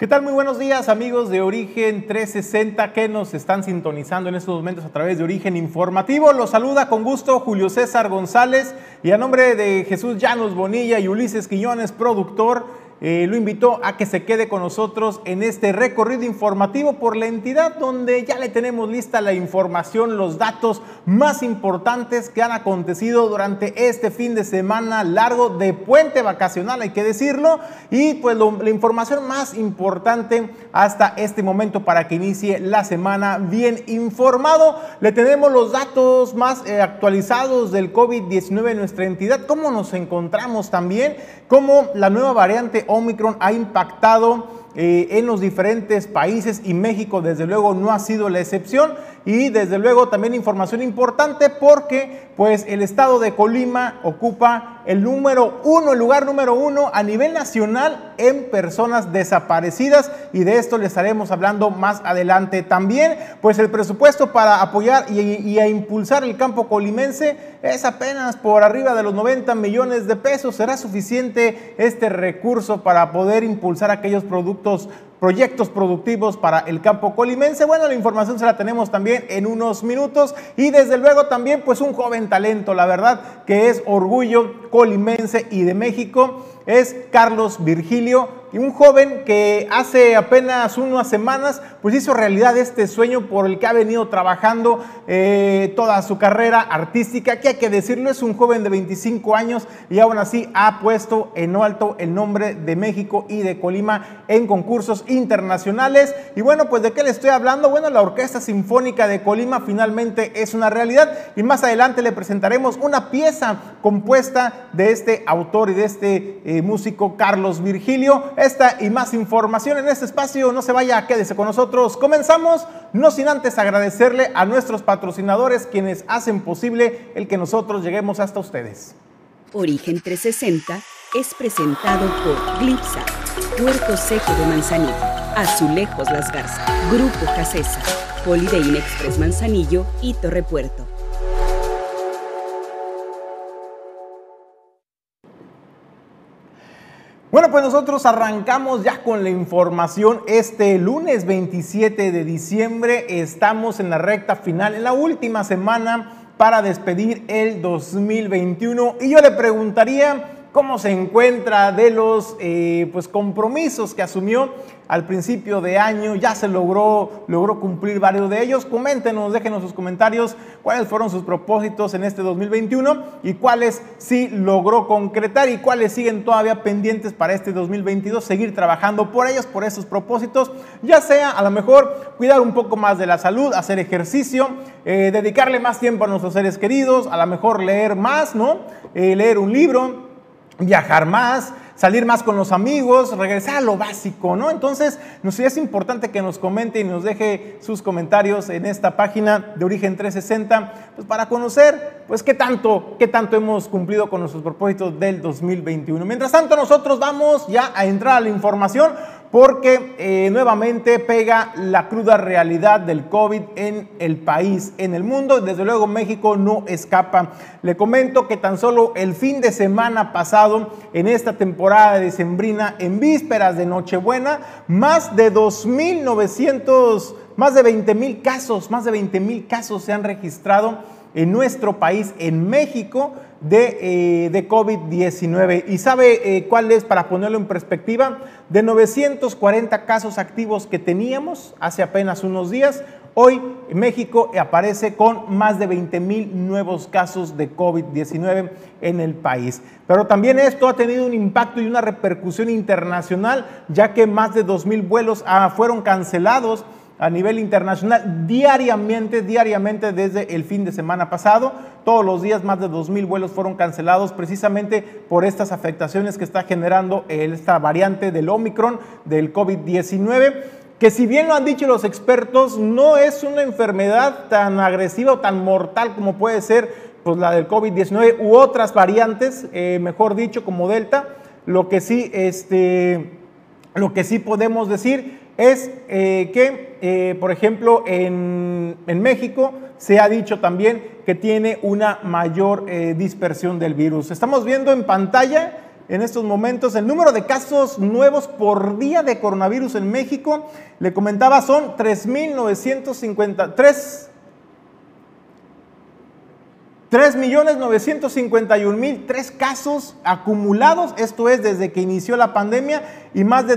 ¿Qué tal? Muy buenos días amigos de Origen 360 que nos están sintonizando en estos momentos a través de Origen Informativo. Los saluda con gusto Julio César González y a nombre de Jesús Llanos Bonilla y Ulises Quiñones, productor, eh, lo invitó a que se quede con nosotros en este recorrido informativo por la entidad donde ya le tenemos lista la información, los datos más importantes que han acontecido durante este fin de semana largo de puente vacacional, hay que decirlo, y pues la información más importante hasta este momento para que inicie la semana bien informado. Le tenemos los datos más eh, actualizados del COVID-19 en nuestra entidad, cómo nos encontramos también, cómo la nueva variante Omicron ha impactado eh, en los diferentes países y México desde luego no ha sido la excepción y desde luego también información importante porque pues el estado de Colima ocupa el número uno, el lugar número uno a nivel nacional en personas desaparecidas y de esto le estaremos hablando más adelante también. Pues el presupuesto para apoyar y, y a impulsar el campo colimense es apenas por arriba de los 90 millones de pesos. Será suficiente este recurso para poder impulsar aquellos productos proyectos productivos para el campo colimense. Bueno, la información se la tenemos también en unos minutos y desde luego también pues un joven talento, la verdad que es orgullo colimense y de México, es Carlos Virgilio y un joven que hace apenas unas semanas pues hizo realidad este sueño por el que ha venido trabajando eh, toda su carrera artística, que hay que decirlo, es un joven de 25 años y aún así ha puesto en alto el nombre de México y de Colima en concursos internacionales. Y bueno, pues de qué le estoy hablando? Bueno, la Orquesta Sinfónica de Colima finalmente es una realidad y más adelante le presentaremos una pieza compuesta de este autor y de este eh, músico Carlos Virgilio. Esta y más información en este espacio, no se vaya, quédese con nosotros. Comenzamos, no sin antes agradecerle a nuestros patrocinadores quienes hacen posible el que nosotros lleguemos hasta ustedes. Origen 360 es presentado por Glipsa, Puerto Seco de Manzanillo, Azulejos Las Garzas, Grupo Casesa, Holiday Express Manzanillo y Torre Puerto. Bueno, pues nosotros arrancamos ya con la información este lunes 27 de diciembre. Estamos en la recta final, en la última semana para despedir el 2021. Y yo le preguntaría cómo se encuentra de los eh, pues, compromisos que asumió al principio de año. Ya se logró, logró cumplir varios de ellos. Coméntenos, déjenos sus comentarios cuáles fueron sus propósitos en este 2021 y cuáles sí logró concretar y cuáles siguen todavía pendientes para este 2022. Seguir trabajando por ellos, por esos propósitos, ya sea a lo mejor cuidar un poco más de la salud, hacer ejercicio, eh, dedicarle más tiempo a nuestros seres queridos, a lo mejor leer más, ¿no? Eh, leer un libro viajar más, salir más con los amigos, regresar a lo básico, ¿no? Entonces, nos es importante que nos comente y nos deje sus comentarios en esta página de Origen 360, pues para conocer, pues qué tanto, qué tanto hemos cumplido con nuestros propósitos del 2021. Mientras tanto, nosotros vamos ya a entrar a la información porque eh, nuevamente pega la cruda realidad del COVID en el país, en el mundo, desde luego México no escapa. Le comento que tan solo el fin de semana pasado, en esta temporada de Sembrina, en vísperas de Nochebuena, más de 2.900, más de 20 mil casos, más de 20 mil casos se han registrado en nuestro país, en México, de, eh, de COVID-19. ¿Y sabe eh, cuál es, para ponerlo en perspectiva? De 940 casos activos que teníamos hace apenas unos días, hoy México aparece con más de 20 mil nuevos casos de COVID-19 en el país. Pero también esto ha tenido un impacto y una repercusión internacional, ya que más de 2 mil vuelos ah, fueron cancelados a nivel internacional diariamente, diariamente desde el fin de semana pasado. Todos los días más de 2.000 vuelos fueron cancelados precisamente por estas afectaciones que está generando esta variante del Omicron del COVID-19. que si bien lo han dicho los expertos, no es una enfermedad tan agresiva o tan mortal como puede ser pues, la del COVID-19 u otras variantes, eh, mejor dicho, como Delta. Lo que sí, este, lo que sí podemos decir es eh, que, eh, por ejemplo, en, en, México se ha dicho también que tiene una mayor dispersión del virus. Estamos viendo en pantalla en estos momentos. El número de casos nuevos por día de coronavirus en México, le comentaba, son 3.953. 3.951.003 casos acumulados, esto es desde que inició la pandemia, y más de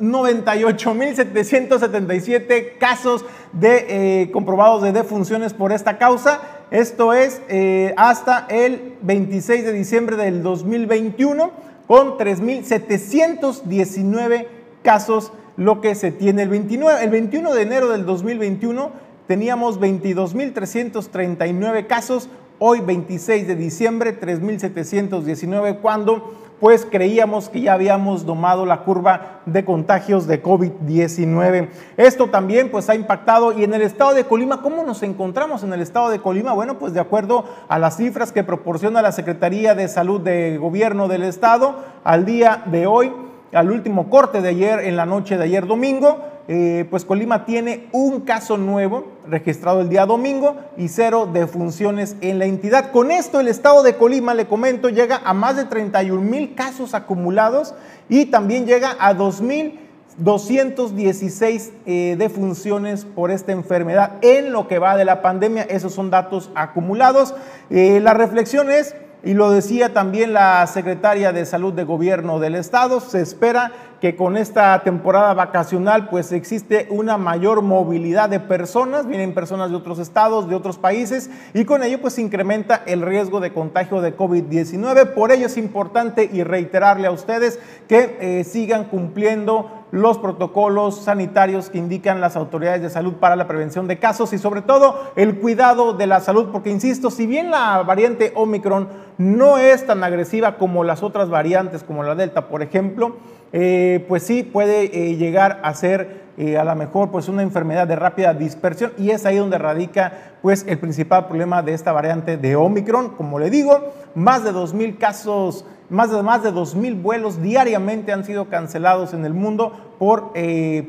298.777 casos de, eh, comprobados de defunciones por esta causa. Esto es eh, hasta el 26 de diciembre del 2021 con 3.719 casos, lo que se tiene el 29, el 21 de enero del 2021 teníamos 22.339 casos, hoy 26 de diciembre 3.719 cuando pues creíamos que ya habíamos domado la curva de contagios de COVID-19. Esto también pues ha impactado y en el estado de Colima, ¿cómo nos encontramos en el estado de Colima? Bueno, pues de acuerdo a las cifras que proporciona la Secretaría de Salud de Gobierno del Estado, al día de hoy, al último corte de ayer, en la noche de ayer domingo, eh, pues Colima tiene un caso nuevo registrado el día domingo y cero defunciones en la entidad. Con esto el estado de Colima, le comento, llega a más de 31 mil casos acumulados y también llega a 2.216 eh, defunciones por esta enfermedad en lo que va de la pandemia. Esos son datos acumulados. Eh, la reflexión es... Y lo decía también la secretaria de Salud de Gobierno del Estado, se espera que con esta temporada vacacional pues existe una mayor movilidad de personas, vienen personas de otros estados, de otros países y con ello pues incrementa el riesgo de contagio de COVID-19. Por ello es importante y reiterarle a ustedes que eh, sigan cumpliendo los protocolos sanitarios que indican las autoridades de salud para la prevención de casos y sobre todo el cuidado de la salud, porque insisto, si bien la variante Omicron no es tan agresiva como las otras variantes, como la Delta, por ejemplo, eh, pues sí puede eh, llegar a ser eh, a lo mejor pues una enfermedad de rápida dispersión y es ahí donde radica pues el principal problema de esta variante de Omicron. Como le digo, más de 2.000 casos, más de, más de 2.000 vuelos diariamente han sido cancelados en el mundo por,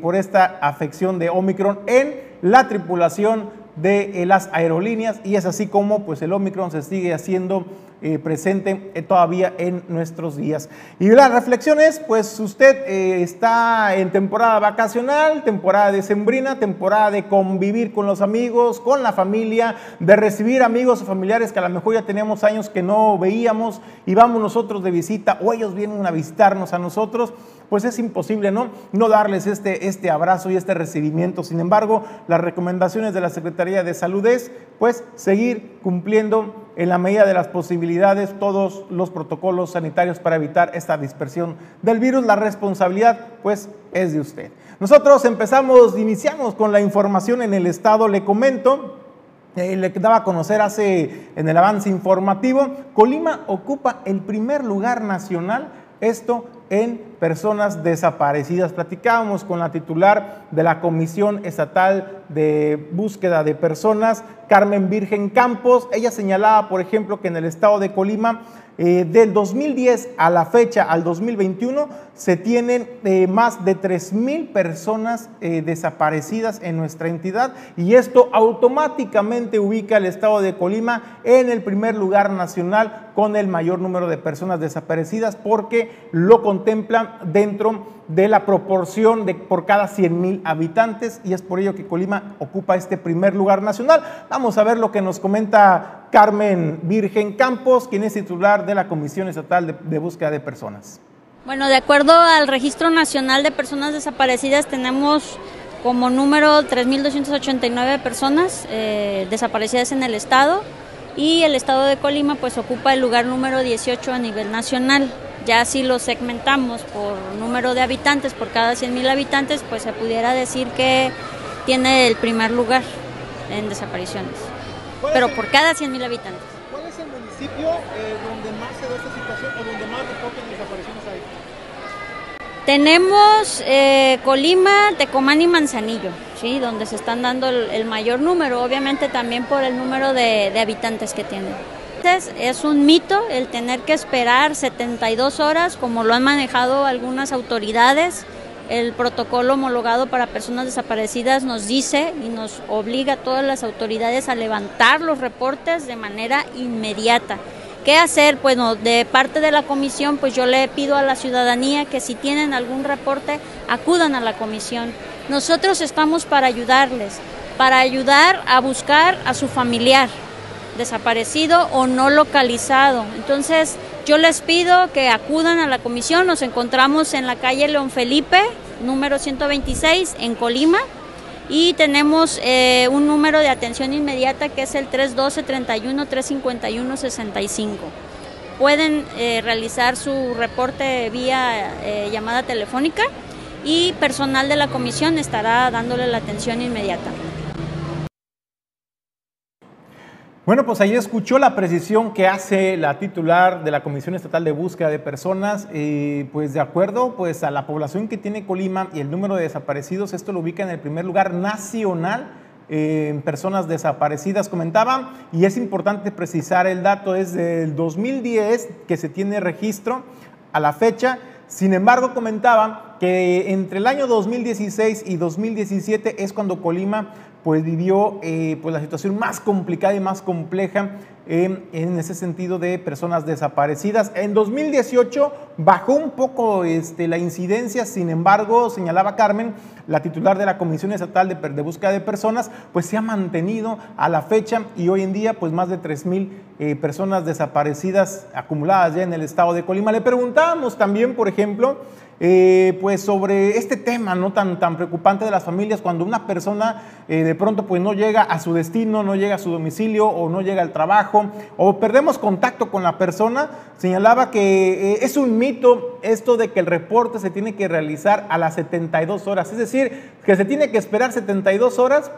por esta afección de Omicron en la tripulación de las aerolíneas y es así como pues el Omicron se sigue haciendo eh, presente eh, todavía en nuestros días. Y la reflexión es, pues usted eh, está en temporada vacacional, temporada de sembrina, temporada de convivir con los amigos, con la familia, de recibir amigos o familiares que a lo mejor ya teníamos años que no veíamos y vamos nosotros de visita o ellos vienen a visitarnos a nosotros pues es imposible ¿no? no darles este, este abrazo y este recibimiento. Sin embargo, las recomendaciones de la Secretaría de Salud es pues seguir cumpliendo en la medida de las posibilidades todos los protocolos sanitarios para evitar esta dispersión del virus. La responsabilidad pues es de usted. Nosotros empezamos, iniciamos con la información en el estado, le comento, eh, le daba a conocer hace en el avance informativo, Colima ocupa el primer lugar nacional, esto en personas desaparecidas. Platicábamos con la titular de la Comisión Estatal de Búsqueda de Personas, Carmen Virgen Campos. Ella señalaba, por ejemplo, que en el estado de Colima eh, del 2010 a la fecha, al 2021, se tienen eh, más de 3.000 personas eh, desaparecidas en nuestra entidad y esto automáticamente ubica al estado de Colima en el primer lugar nacional con el mayor número de personas desaparecidas porque lo contemplan dentro de la proporción de por cada 100 mil habitantes y es por ello que Colima ocupa este primer lugar nacional. Vamos a ver lo que nos comenta Carmen Virgen Campos, quien es titular de la Comisión Estatal de, Búsqueda de Personas. Bueno, de acuerdo al Registro Nacional de Personas Desaparecidas, tenemos como número 3.289 personas eh, desaparecidas en el estado y el estado de Colima pues ocupa el lugar número 18 a nivel nacional. Ya si lo segmentamos por número de habitantes, por cada 100.000 habitantes, pues se pudiera decir que tiene el primer lugar en desapariciones, pero por cada 100.000 habitantes. ¿Cuál es el municipio eh, donde más se da esta situación o donde más reportes desapariciones hay? Tenemos eh, Colima, Tecomán y Manzanillo, ¿sí? donde se están dando el, mayor número, obviamente también por el número de, de habitantes que tienen. Es un mito el tener que esperar 72 horas, como lo han manejado algunas autoridades. El protocolo homologado para personas desaparecidas nos dice y nos obliga a todas las autoridades a levantar los reportes de manera inmediata. ¿Qué hacer? Bueno, de parte de la comisión, pues yo le pido a la ciudadanía que si tienen algún reporte, acudan a la comisión. Nosotros estamos para ayudarles, para ayudar a buscar a su familiar desaparecido o no localizado. Entonces, yo les pido que acudan a la comisión. Nos encontramos en la calle León Felipe, número 126, en Colima. Y tenemos eh, un número de atención inmediata que es el 312-31-351-65. Pueden eh, realizar su reporte vía eh, llamada telefónica y personal de la comisión estará dándole la atención inmediata. Bueno, pues ahí escuchó la precisión que hace la titular de la Comisión Estatal de Búsqueda de Personas, pues de acuerdo pues a la población que tiene Colima y el número de desaparecidos, esto lo ubica en el primer lugar nacional eh, en personas desaparecidas, comentaba, y es importante precisar el dato, es del 2010 que se tiene registro a la fecha, sin embargo comentaba que entre el año 2016 y 2017 es cuando Colima pues vivió eh, pues la situación más complicada y más compleja en ese sentido de personas desaparecidas. En 2018 bajó un poco este, la incidencia, sin embargo, señalaba Carmen, la titular de la Comisión Estatal de, Búsqueda de Personas, pues se ha mantenido a la fecha y hoy en día pues más de 3.000 eh, personas desaparecidas acumuladas ya en el estado de Colima. Le preguntábamos también, por ejemplo, eh, pues sobre este tema no tan, tan preocupante de las familias cuando una persona eh, de pronto pues no llega a su destino, no llega a su domicilio o no llega al trabajo o perdemos contacto con la persona, señalaba que eh, es un mito esto de que el reporte se tiene que realizar a las 72 horas, es decir, que se tiene que esperar 72 horas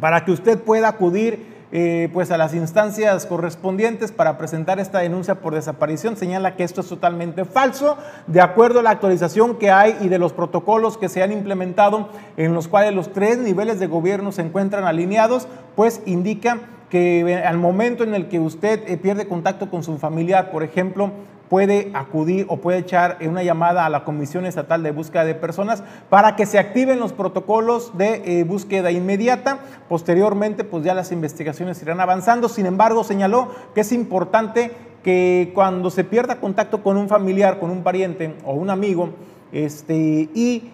para que usted pueda acudir eh, pues a las instancias correspondientes para presentar esta denuncia por desaparición. Señala que esto es totalmente falso, de acuerdo a la actualización que hay y de los protocolos que se han implementado, en los cuales los tres niveles de gobierno se encuentran alineados, pues indica que al momento en el que usted eh, pierde contacto con su familiar, por ejemplo, puede acudir o puede echar una llamada a la Comisión Estatal de Búsqueda de Personas para que se activen los protocolos de eh, búsqueda inmediata. Posteriormente, pues ya las investigaciones irán avanzando. Sin embargo, señaló que es importante que cuando se pierda contacto con un familiar, con un pariente o un amigo, este, y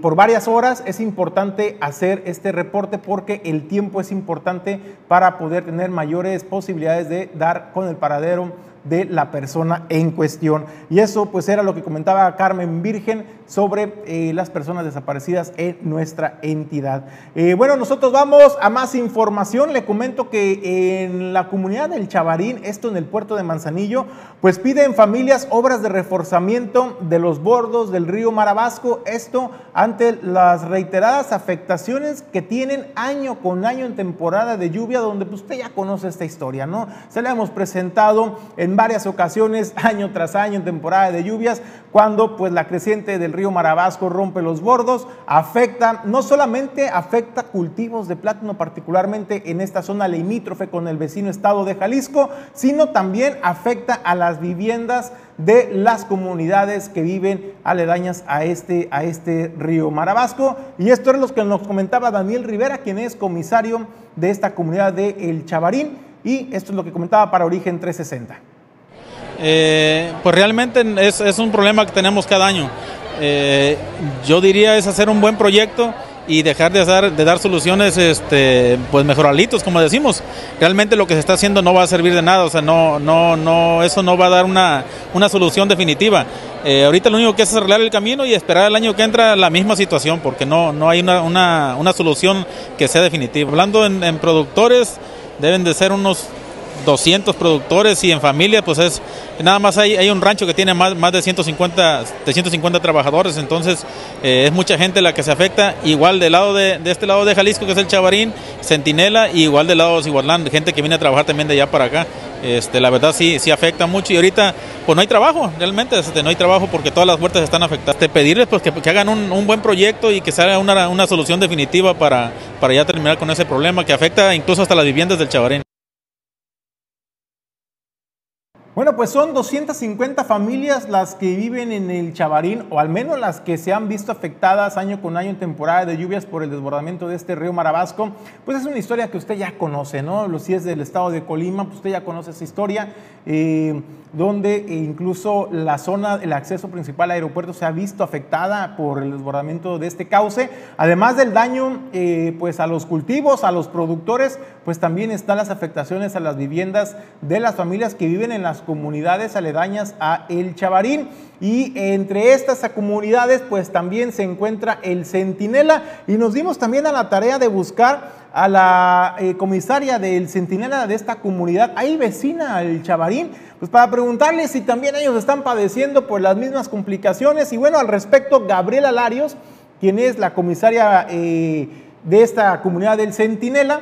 por varias horas es importante hacer este reporte porque el tiempo es importante para poder tener mayores posibilidades de dar con el paradero de la persona en cuestión. Y eso pues era lo que comentaba Carmen Virgen sobre eh, las personas desaparecidas en nuestra entidad. Eh, bueno, nosotros vamos a más información. Le comento que en la comunidad del Chavarín, esto en el puerto de Manzanillo, pues piden familias obras de reforzamiento de los bordos del río Marabasco, esto ante las reiteradas afectaciones que tienen año con año en temporada de lluvia, donde pues, usted ya conoce esta historia, ¿no? Se la hemos presentado en varias ocasiones, año tras año, en temporada de lluvias, cuando pues la creciente del río Marabasco rompe los bordos, afecta, no solamente afecta cultivos de plátano, particularmente en esta zona limítrofe con el vecino estado de Jalisco, sino también afecta a las viviendas de las comunidades que viven aledañas a este, a este río Marabasco. Y esto es lo que nos comentaba Daniel Rivera, quien es comisario de esta comunidad de El Chavarín. Y esto es lo que comentaba para Origen 360. Eh, pues realmente es, es, un problema que tenemos cada año. Eh, yo diría es hacer un buen proyecto y dejar de dar, de dar soluciones este, pues mejoralitos, como decimos. Realmente lo que se está haciendo no va a servir de nada, o sea, no, no, no, eso no va a dar una, una solución definitiva. Eh, ahorita lo único que es arreglar el camino y esperar el año que entra la misma situación, porque no, no hay una, una, una solución que sea definitiva. Hablando en, en productores, deben de ser unos 200 productores y en familia pues es nada más hay, hay un rancho que tiene más, más de 150 de 150 trabajadores entonces eh, es mucha gente la que se afecta igual del lado de, de, este lado de Jalisco que es el Chavarín Centinela igual del lado de Ciguatlán gente que viene a trabajar también de allá para acá este, la verdad sí, sí afecta mucho y ahorita pues no hay trabajo, realmente este, no hay trabajo porque todas las huertas están afectadas. Te pedirles pues que, hagan un, buen proyecto y que se haga una, una solución definitiva para, para ya terminar con ese problema que afecta incluso hasta las viviendas del Chavarín. Bueno, pues son 250 familias las que viven en el Chavarín, o al menos las que se han visto afectadas año con año en temporada de lluvias por el desbordamiento de este río Marabasco. Pues es una historia que usted ya conoce, ¿no? Si es del estado de Colima, pues usted ya conoce esa historia, eh, donde incluso la zona, el acceso principal al aeropuerto se ha visto afectada por el desbordamiento de este cauce. Además del daño, eh, pues a los cultivos, a los productores, pues también están las afectaciones a las viviendas de las familias que viven en las comunidades aledañas a El Chavarín. Y entre estas comunidades, pues también se encuentra el Centinela. Y nos dimos también a la tarea de buscar a la eh, comisaria del Centinela de esta comunidad, ahí vecina al Chavarín, pues para preguntarle si también ellos están padeciendo por las mismas complicaciones. Y bueno, al respecto, Gabriela Larios, quien es la comisaria eh, de esta comunidad del Centinela,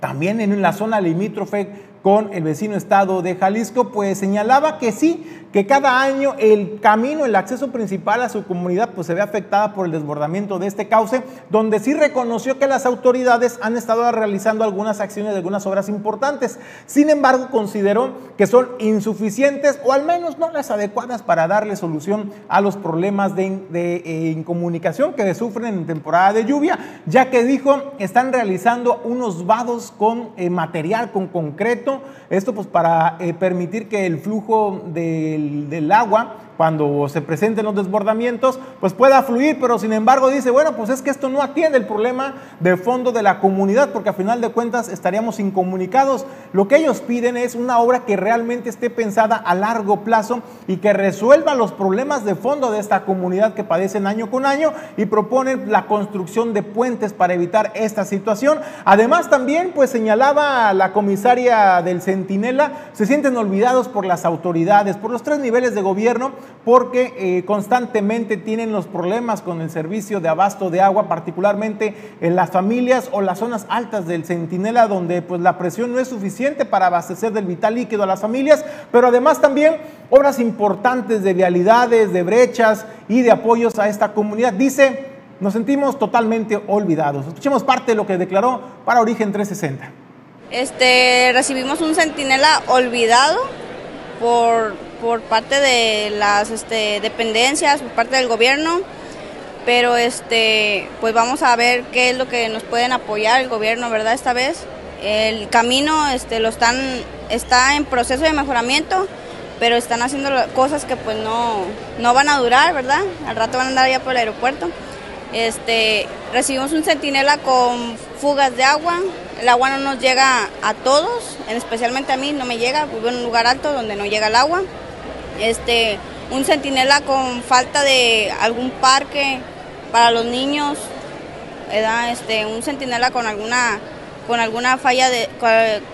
también en la zona limítrofe con el vecino estado de Jalisco, pues señalaba que sí, que cada año el camino, el acceso principal a su comunidad, pues se ve afectada por el desbordamiento de este cauce, donde sí reconoció que las autoridades han estado realizando algunas acciones algunas obras importantes. Sin embargo, consideró que son insuficientes o al menos no las adecuadas para darle solución a los problemas de, de incomunicación que sufren en temporada de lluvia, ya que dijo están realizando unos vados con eh, material, con concreto, esto pues para eh, permitir que el flujo del, del agua cuando se presenten los desbordamientos, pues pueda fluir, pero sin embargo dice, bueno, pues es que esto no atiende el problema de fondo de la comunidad, porque a final de cuentas estaríamos incomunicados. Lo que ellos piden es una obra que realmente esté pensada a largo plazo y que resuelva los problemas de fondo de esta comunidad que padecen año con año y proponen la construcción de puentes para evitar esta situación. Además también, pues señalaba la comisaria del Centinela, se sienten olvidados por las autoridades, por los tres niveles de gobierno, porque eh, constantemente tienen los problemas con el servicio de abasto de agua, particularmente en las familias o las zonas altas del Centinela, donde pues la presión no es suficiente para abastecer del vital líquido a las familias, pero además también obras importantes de vialidades, de brechas y de apoyos a esta comunidad. Dice, nos sentimos totalmente olvidados. Escuchemos parte de lo que declaró para Origen 360. Este, recibimos un centinela olvidado por por parte de las este, dependencias, por parte del gobierno, pero este, pues vamos a ver qué es lo que nos pueden apoyar el gobierno, ¿verdad? Esta vez el camino este, lo están, está en proceso de mejoramiento, pero están haciendo cosas que pues no, no van a durar, ¿verdad? Al rato van a andar ya por el aeropuerto. Este, recibimos un centinela con fugas de agua, el agua no nos llega a todos, especialmente a mí no me llega, vivo en un lugar alto donde no llega el agua. Este, un centinela con falta de algún parque para los niños, este, un centinela con alguna, con alguna falla de,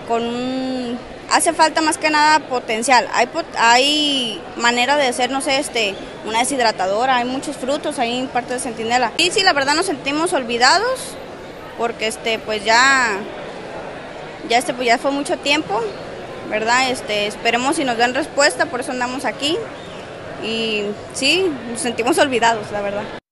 con, hace falta más que nada potencial. Hay, hay manera de hacer, no sé, este, una deshidratadora, hay muchos frutos ahí en parte de Centinela. Y sí, la verdad nos sentimos olvidados porque este, pues ya, ya, este, pues ya fue mucho tiempo ¿verdad? Este, esperemos si nos dan respuesta, por eso andamos aquí. Y sí, nos sentimos olvidados, la verdad.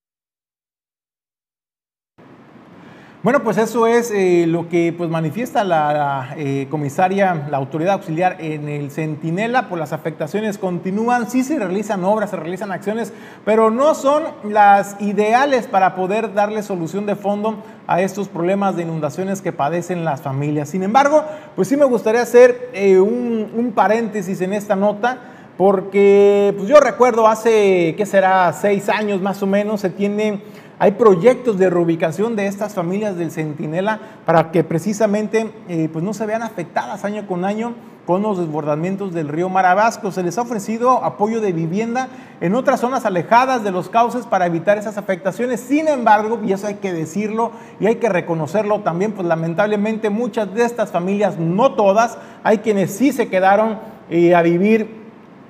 Bueno, pues eso es eh, lo que pues, manifiesta la, eh, comisaria, la autoridad auxiliar en el Centinela, por las afectaciones continúan, sí se realizan obras, se realizan acciones, pero no son las ideales para poder darle solución de fondo a estos problemas de inundaciones que padecen las familias. Sin embargo, pues sí me gustaría hacer eh, un, paréntesis en esta nota, porque pues yo recuerdo hace, ¿qué será?, seis años más o menos, se tiene hay proyectos de reubicación de estas familias del Centinela para que precisamente eh, pues no se vean afectadas año con año con los desbordamientos del río Marabasco. Se les ha ofrecido apoyo de vivienda en otras zonas alejadas de los cauces para evitar esas afectaciones. Sin embargo, y eso hay que decirlo y hay que reconocerlo también, pues lamentablemente muchas de estas familias, no todas, hay quienes sí se quedaron eh, a vivir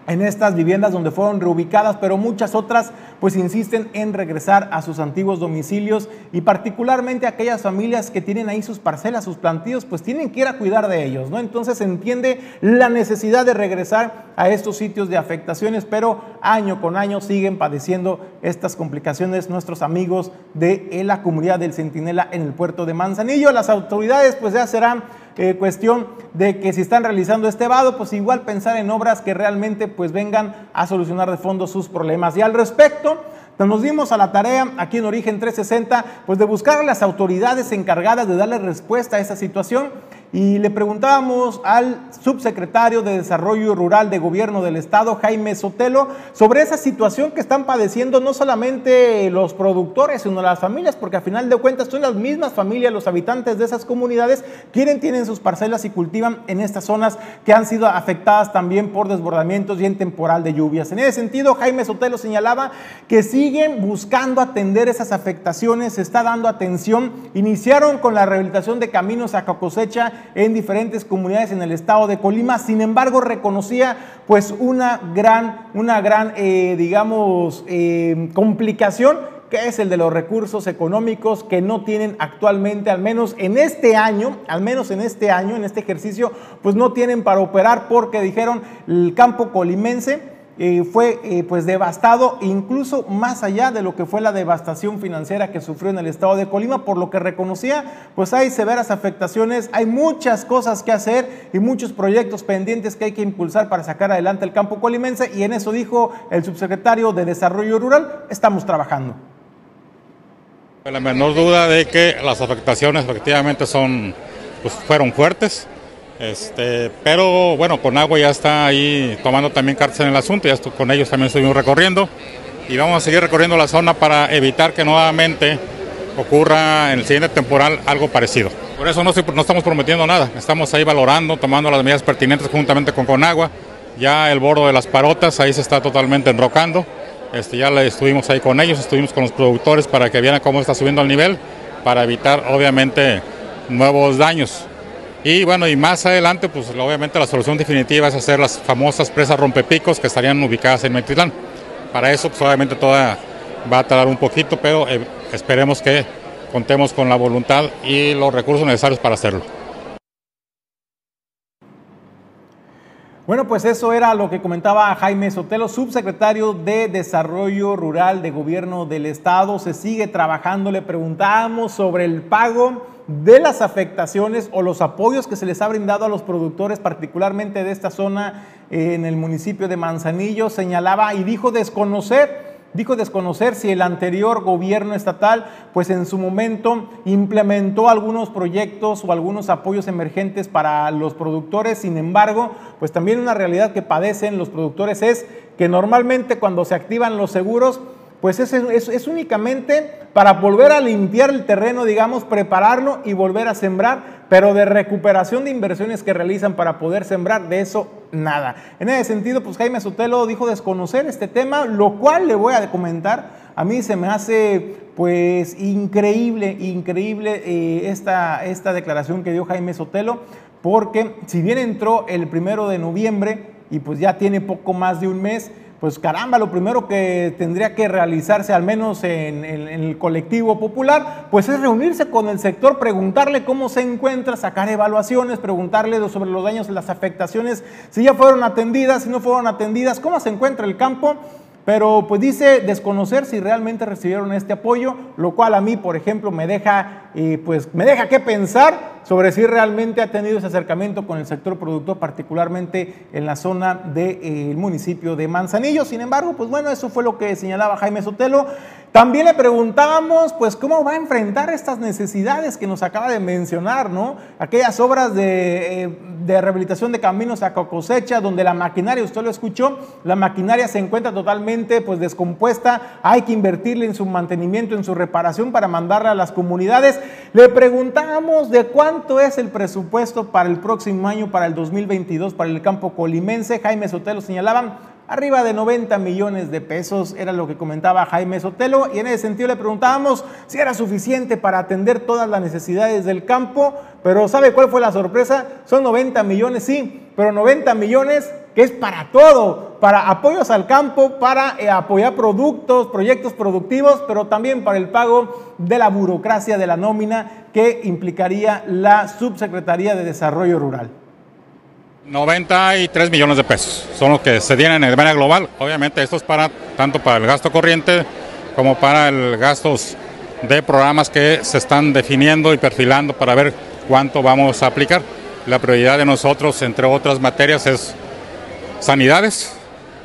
en estas viviendas donde fueron reubicadas, pero muchas otras pues insisten en regresar a sus antiguos domicilios y particularmente aquellas familias que tienen ahí sus parcelas, sus plantíos, pues tienen que ir a cuidar de ellos, ¿no? Entonces se entiende la necesidad de regresar a estos sitios de afectaciones, pero año con año siguen padeciendo estas complicaciones nuestros amigos de la comunidad del Centinela en el puerto de Manzanillo. Las autoridades pues ya serán eh, cuestión de que si están realizando este vado, pues igual pensar en obras que realmente pues vengan a solucionar de fondo sus problemas. Y al respecto, nos dimos a la tarea aquí en Origen 360, pues de buscar a las autoridades encargadas de darle respuesta a esa situación y le preguntábamos al subsecretario de Desarrollo Rural de Gobierno del Estado, Jaime Sotelo, sobre esa situación que están padeciendo no solamente los productores, sino las familias, porque a final de cuentas son las mismas familias, los habitantes de esas comunidades, quienes tienen sus parcelas y cultivan en estas zonas que han sido afectadas también por desbordamientos y en temporal de lluvias. En ese sentido, Jaime Sotelo señalaba que siguen buscando atender esas afectaciones, se está dando atención, iniciaron con la rehabilitación de caminos a cosecha en diferentes comunidades en el estado de Colima. Sin embargo, reconocía pues una gran, una gran eh, digamos, eh, complicación que es el de los recursos económicos que no tienen actualmente, al menos en este año, al menos en este año, en este ejercicio, pues no tienen para operar porque dijeron el campo colimense eh, fue eh, pues devastado, incluso más allá de lo que fue la devastación financiera que sufrió en el estado de Colima, por lo que reconocía, pues hay severas afectaciones, hay muchas cosas que hacer y muchos proyectos pendientes que hay que impulsar para sacar adelante el campo colimense y en eso dijo el subsecretario de Desarrollo Rural, estamos trabajando. La menor duda de que las afectaciones efectivamente son, pues fueron fuertes. Este, pero bueno, con agua ya está ahí tomando también cartas en el asunto, ya con ellos también estuvimos recorriendo y vamos a seguir recorriendo la zona para evitar que nuevamente ocurra en el siguiente temporal algo parecido. Por eso no, no estamos prometiendo nada, estamos ahí valorando, tomando las medidas pertinentes juntamente con Conagua. Ya el bordo de las parotas ahí se está totalmente enrocando. Este, ya estuvimos ahí con ellos, estuvimos con los productores para que vieran cómo está subiendo el nivel, para evitar obviamente nuevos daños. Y bueno, y más adelante, pues obviamente la solución definitiva es hacer las famosas presas rompepicos que estarían ubicadas en Metitlán. Para eso, pues obviamente toda va a tardar un poquito, pero eh, esperemos que contemos con la voluntad y los recursos necesarios para hacerlo. Bueno, pues eso era lo que comentaba Jaime Sotelo, subsecretario de Desarrollo Rural de Gobierno del Estado. Se sigue trabajando, le preguntábamos sobre el pago de las afectaciones o los apoyos que se les ha brindado a los productores, particularmente de esta zona eh, en el municipio de Manzanillo, señalaba y dijo desconocer dijo desconocer si el anterior gobierno estatal, pues en su momento implementó algunos proyectos o algunos apoyos emergentes para los productores. Sin embargo, pues también una realidad que padecen los productores es que normalmente cuando se activan los seguros, pues es, es, únicamente para volver a limpiar el terreno, digamos, prepararlo y volver a sembrar, pero de recuperación de inversiones que realizan para poder sembrar, de eso nada. En ese sentido, pues Jaime Sotelo dijo desconocer este tema, lo cual le voy a comentar, a mí se me hace pues increíble, increíble eh, esta, esta declaración que dio Jaime Sotelo, porque si bien entró el primero de noviembre y pues ya tiene poco más de un mes, pues caramba, lo primero que tendría que realizarse, al menos en, el colectivo popular, pues es reunirse con el sector, preguntarle cómo se encuentra, sacar evaluaciones, preguntarle sobre los daños las afectaciones, si ya fueron atendidas, si no fueron atendidas, cómo se encuentra el campo pero pues dice desconocer si realmente recibieron este apoyo, lo cual a mí, por ejemplo, me deja, pues, me deja que pensar sobre si realmente ha tenido ese acercamiento con el sector productor, particularmente en la zona del municipio de Manzanillo. Sin embargo, pues bueno, eso fue lo que señalaba Jaime Sotelo. También le preguntábamos, pues, cómo va a enfrentar estas necesidades que nos acaba de mencionar, ¿no? Aquellas obras de, eh, de rehabilitación de caminos a cosecha, donde la maquinaria, usted lo escuchó, la maquinaria se encuentra totalmente, pues, descompuesta, hay que invertirle en su mantenimiento, en su reparación para mandarla a las comunidades. Le preguntábamos de cuánto es el presupuesto para el próximo año, para el 2022, para el campo colimense. Jaime Sotelo señalaba arriba de 90 millones de pesos, era lo que comentaba Jaime Sotelo, y en ese sentido le preguntábamos si era suficiente para atender todas las necesidades del campo, pero ¿sabe cuál fue la sorpresa? Son 90 millones, sí, pero 90 millones que es para todo, para apoyos al campo, para eh, apoyar productos, proyectos productivos, pero también para el pago de la burocracia de la nómina que implicaría la Subsecretaría de Desarrollo Rural. 93 millones de pesos son los que se tienen en manera global. Obviamente esto es para tanto para el gasto corriente como para el gastos de programas que se están definiendo y perfilando para ver cuánto vamos a aplicar. La prioridad de nosotros, entre otras materias, es sanidades,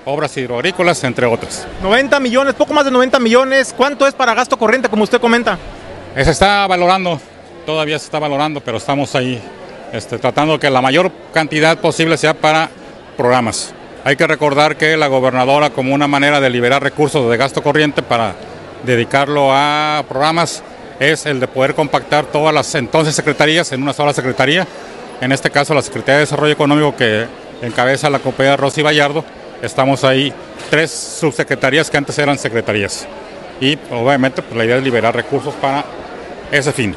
obras hidroagrícolas, entre otras. 90 millones, poco más de 90 millones. ¿Cuánto es para gasto corriente, como usted comenta? Se está valorando, todavía se está valorando, pero estamos ahí este, tratando que la mayor cantidad posible sea para programas. Hay que recordar que la gobernadora, como una manera de liberar recursos de gasto corriente para dedicarlo a programas, es el de poder compactar todas las entonces secretarías en una sola secretaría. En este caso, la Secretaría de Desarrollo Económico que encabeza la compañía Rosy Vallardo. Estamos ahí tres subsecretarías que antes eran secretarías. Y obviamente pues, la idea es liberar recursos para ese fin.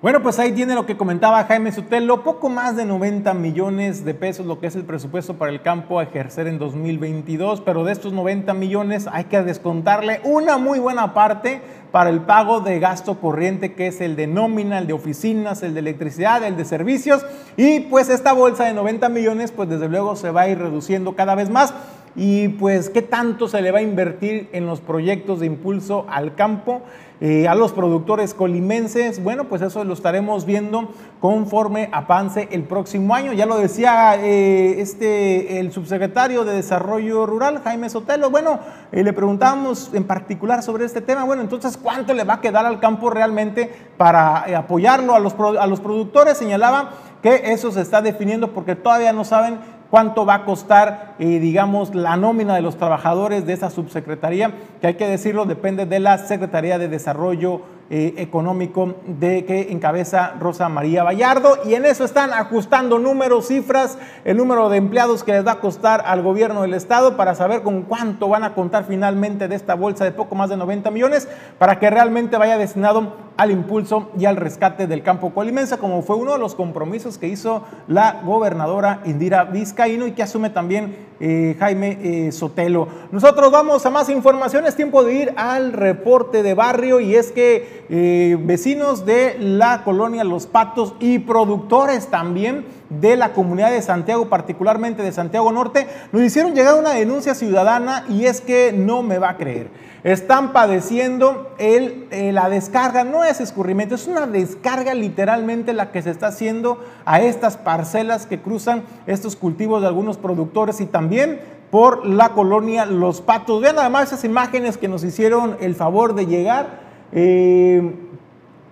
Bueno, pues ahí tiene lo que comentaba Jaime Sotelo, poco más de 90 millones de pesos lo que es el presupuesto para el campo a ejercer en 2022, pero de estos 90 millones hay que descontarle una muy buena parte para el pago de gasto corriente que es el de nómina, el de oficinas, el de electricidad, el de servicios y pues esta bolsa de 90 millones pues desde luego se va a ir reduciendo cada vez más y pues qué tanto se le va a invertir en los proyectos de impulso al campo. Eh, a los productores colimenses, bueno, pues eso lo estaremos viendo conforme avance el próximo año. Ya lo decía eh, este, el subsecretario de Desarrollo Rural, Jaime Sotelo. Bueno, eh, le preguntamos en particular sobre este tema. Bueno, entonces, ¿cuánto le va a quedar al campo realmente para apoyarlo a los, a los productores? Señalaba que eso se está definiendo porque todavía no saben cuánto va a costar, eh, digamos, la nómina de los trabajadores de esa subsecretaría, que hay que decirlo, depende de la Secretaría de Desarrollo eh, económico de que encabeza Rosa María Vallardo y en eso están ajustando números, cifras, el número de empleados que les va a costar al gobierno del estado para saber con cuánto van a contar finalmente de esta bolsa de poco más de 90 millones para que realmente vaya destinado al impulso y al rescate del campo colimense como fue uno de los compromisos que hizo la gobernadora Indira Vizcaíno y que asume también eh, Jaime eh, Sotelo. Nosotros vamos a más información, es tiempo de ir al reporte de barrio y es que eh, vecinos de la colonia Los Patos y productores también de la comunidad de Santiago, particularmente de Santiago Norte, nos hicieron llegar una denuncia ciudadana y es que no me va a creer. Están padeciendo el, la descarga, no es escurrimiento, es una descarga literalmente la que se está haciendo a estas parcelas que cruzan estos cultivos de algunos productores y también también por la colonia Los Patos. Vean además esas imágenes que nos hicieron el favor de llegar. Eh,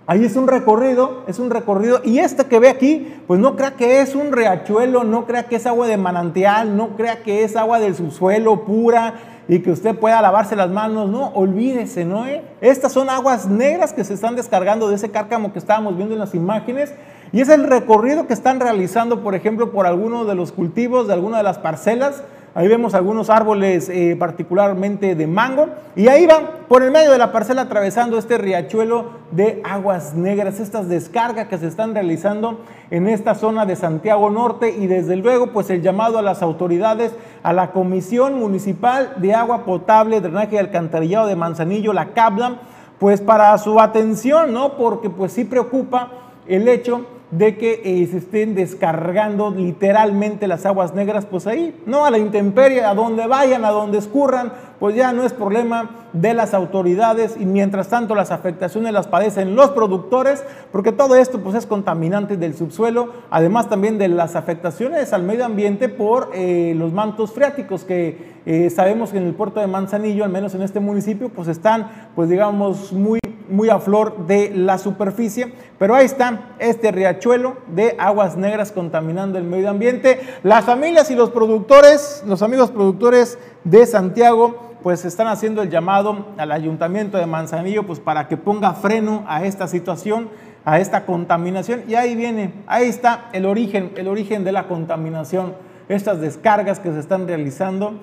ahí es un recorrido, es un recorrido. Y este que ve aquí, pues no crea que es un riachuelo, no crea que es agua de manantial, no crea que es agua del subsuelo pura y que usted pueda lavarse las manos. No, olvídese, ¿no? Eh? Estas son aguas negras que se están descargando de ese cárcamo que estábamos viendo en las imágenes. Y es el recorrido que están realizando, por ejemplo, por algunos de los cultivos de alguna de las parcelas. Ahí vemos algunos árboles eh, particularmente de mango. Y ahí van por el medio de la parcela atravesando este riachuelo de aguas negras, estas descargas que se están realizando en esta zona de Santiago Norte. Y desde luego, pues el llamado a las autoridades, a la Comisión Municipal de Agua Potable, Drenaje y Alcantarillado de Manzanillo, la CABLAM, pues para su atención, ¿no? Porque pues sí preocupa el hecho de que eh, se estén descargando literalmente las aguas negras, pues ahí, no a la intemperie, a donde vayan, a donde escurran, pues ya no es problema de las autoridades y mientras tanto las afectaciones las padecen los productores, porque todo esto pues es contaminante del subsuelo, además también de las afectaciones al medio ambiente por eh, los mantos freáticos que eh, sabemos que en el puerto de Manzanillo, al menos en este municipio, pues están pues digamos muy muy a flor de la superficie, pero ahí está este riachuelo de aguas negras contaminando el medio ambiente. Las familias y los productores, los amigos productores de Santiago, pues están haciendo el llamado al ayuntamiento de Manzanillo pues para que ponga freno a esta situación, a esta contaminación y ahí viene, ahí está el origen, el origen de la contaminación, estas descargas que se están realizando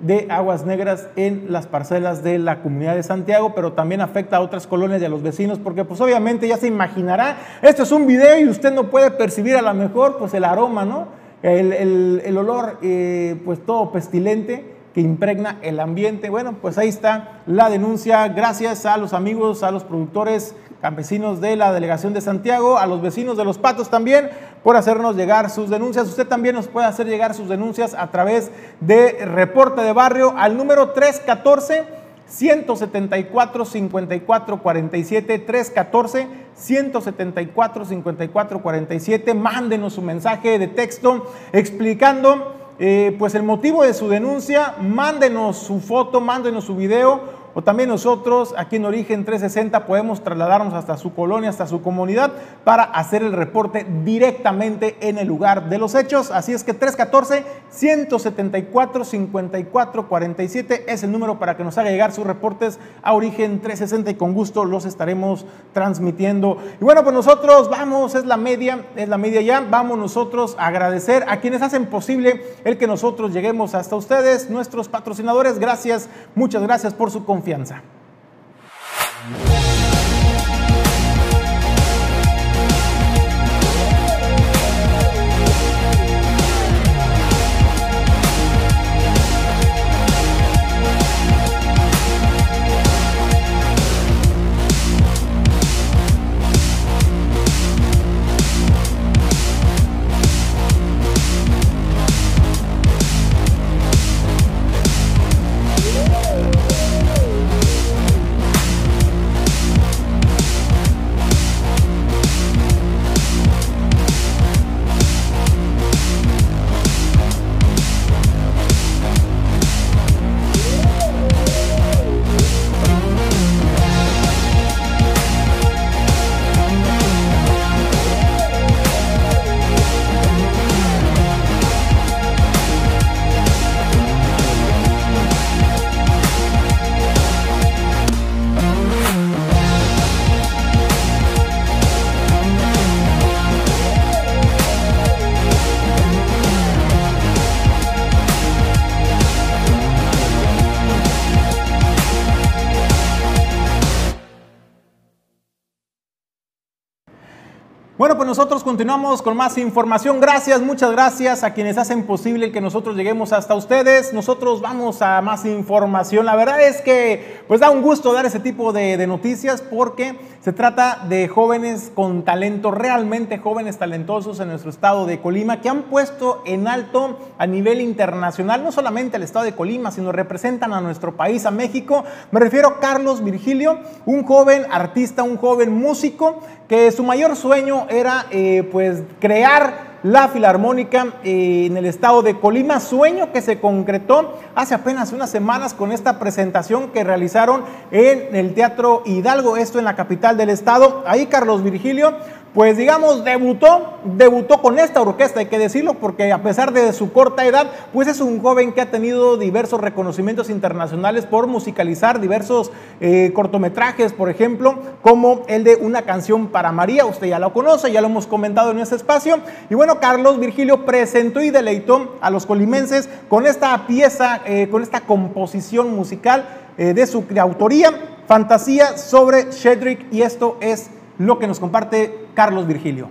de aguas negras en las parcelas de la comunidad de Santiago, pero también afecta a otras colonias y a los vecinos, porque pues obviamente ya se imaginará, esto es un video y usted no puede percibir a lo mejor pues el aroma, ¿no? El, el, olor eh, pues todo pestilente que impregna el ambiente. Bueno, pues ahí está la denuncia. Gracias a los amigos, a los productores campesinos de la delegación de Santiago, a los vecinos de Los Patos también, por hacernos llegar sus denuncias. Usted también nos puede hacer llegar sus denuncias a través de reporte de barrio al número 314. 174 54 47 314 174 54 47 mándenos su mensaje de texto explicando eh, pues el motivo de su denuncia, mándenos su foto, mándenos su video o también nosotros aquí en Origen 360 podemos trasladarnos hasta su colonia, hasta su comunidad para hacer el reporte directamente en el lugar de los hechos. Así es que 314-174-5447 es el número para que nos haga llegar sus reportes a Origen 360 y con gusto los estaremos transmitiendo. Y bueno, pues nosotros vamos, es la media, es la media ya, vamos nosotros a agradecer a quienes hacen posible el que nosotros lleguemos hasta ustedes, nuestros patrocinadores. Gracias, muchas gracias por su confianza confianza. Continuamos con más información. Gracias, muchas gracias a quienes hacen posible que nosotros lleguemos hasta ustedes. Nosotros vamos a más información. La verdad es que pues da un gusto dar ese tipo de, de noticias porque se trata de jóvenes con talento, realmente jóvenes talentosos en nuestro estado de Colima que han puesto en alto a nivel internacional, no solamente al estado de Colima, sino representan a nuestro país, a México. Me refiero a Carlos Virgilio, un joven artista, un joven músico que su mayor sueño era eh, pues crear la Filarmónica eh, en el estado de Colima, sueño que se concretó hace apenas unas semanas con esta presentación que realizaron en el Teatro Hidalgo, esto en la capital del estado. Ahí Carlos Virgilio pues digamos, debutó, debutó con esta orquesta, hay que decirlo, porque a pesar de su corta edad, pues es un joven que ha tenido diversos reconocimientos internacionales por musicalizar diversos eh, cortometrajes, por ejemplo, como el de Una canción para María, usted ya lo conoce, ya lo hemos comentado en ese espacio, y bueno, Carlos Virgilio presentó y deleitó a los colimenses con esta pieza, eh, con esta composición musical eh, de su autoría, Fantasía sobre Shedrick, y esto es lo que nos comparte Carlos Virgilio.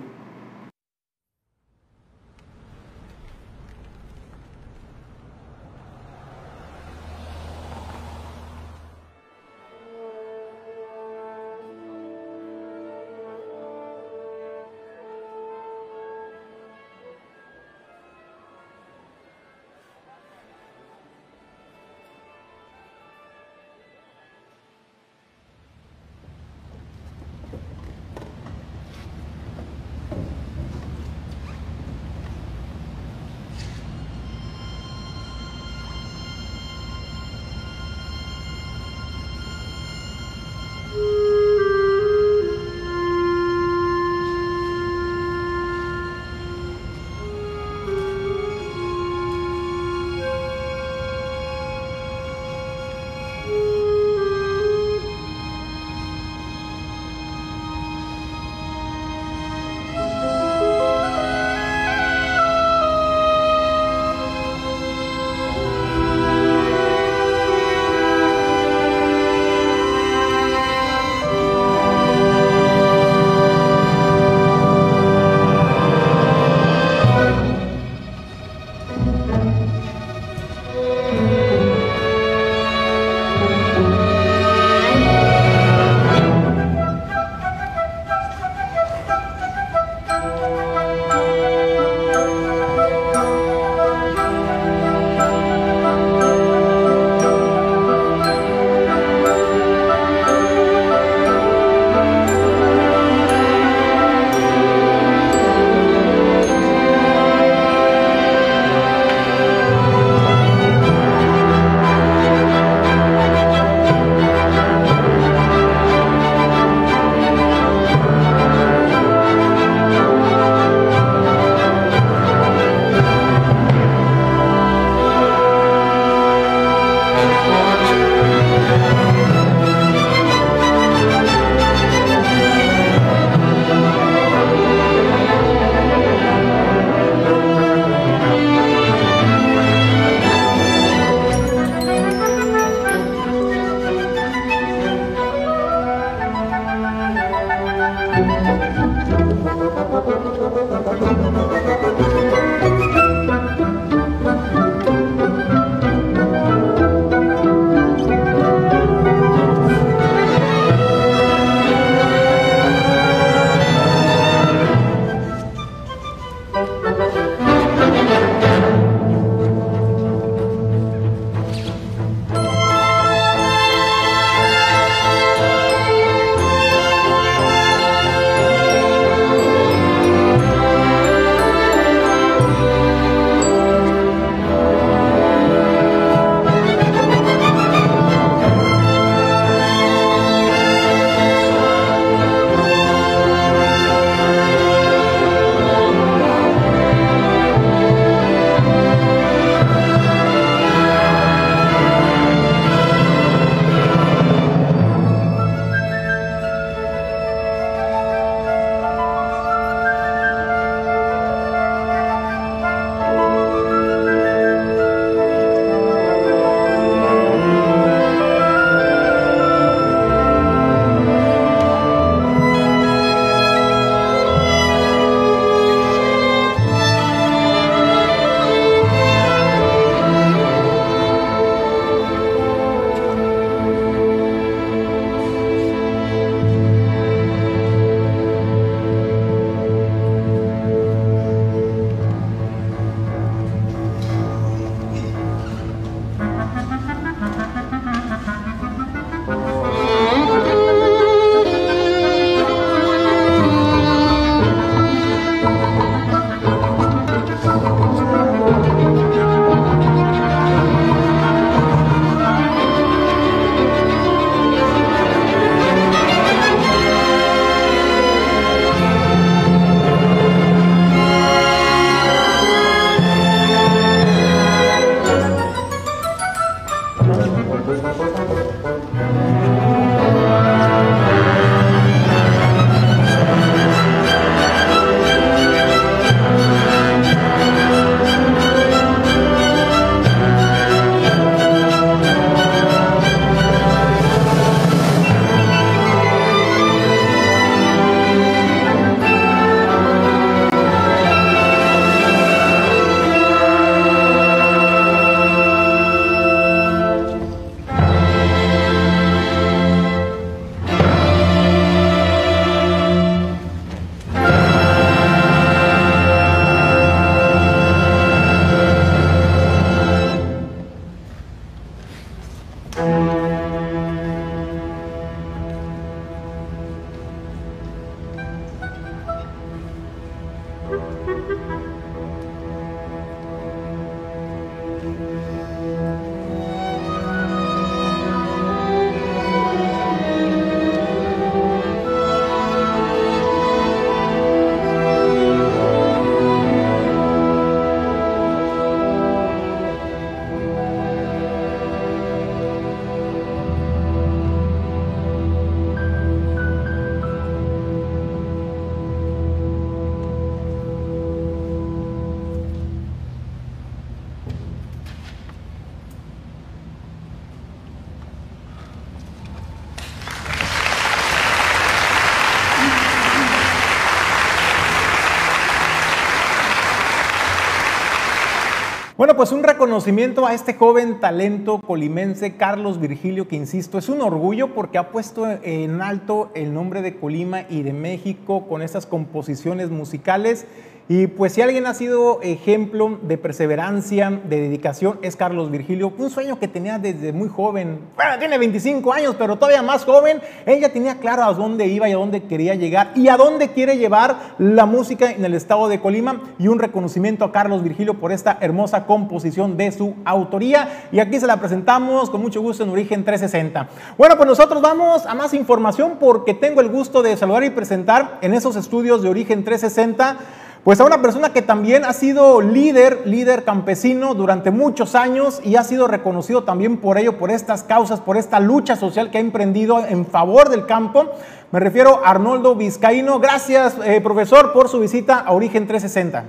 Pues un reconocimiento a este joven talento colimense, Carlos Virgilio, que insisto, es un orgullo porque ha puesto en alto el nombre de Colima y de México con estas composiciones musicales y pues si alguien ha sido ejemplo de perseverancia, de dedicación, es Carlos Virgilio. Un sueño que tenía desde muy joven. Bueno, tiene 25 años, pero todavía más joven. Ella tenía claro a dónde iba y a dónde quería llegar y a dónde quiere llevar la música en el estado de Colima. Y un reconocimiento a Carlos Virgilio por esta hermosa composición de su autoría. Y aquí se la presentamos con mucho gusto en Origen 360. Bueno, pues nosotros vamos a más información porque tengo el gusto de saludar y presentar en esos estudios de Origen 360 pues a una persona que también ha sido líder, líder campesino durante muchos años y ha sido reconocido también por ello, por estas causas, por esta lucha social que ha emprendido en favor del campo. Me refiero a Arnoldo Vizcaíno. Gracias, eh, profesor, por su visita a Origen 360.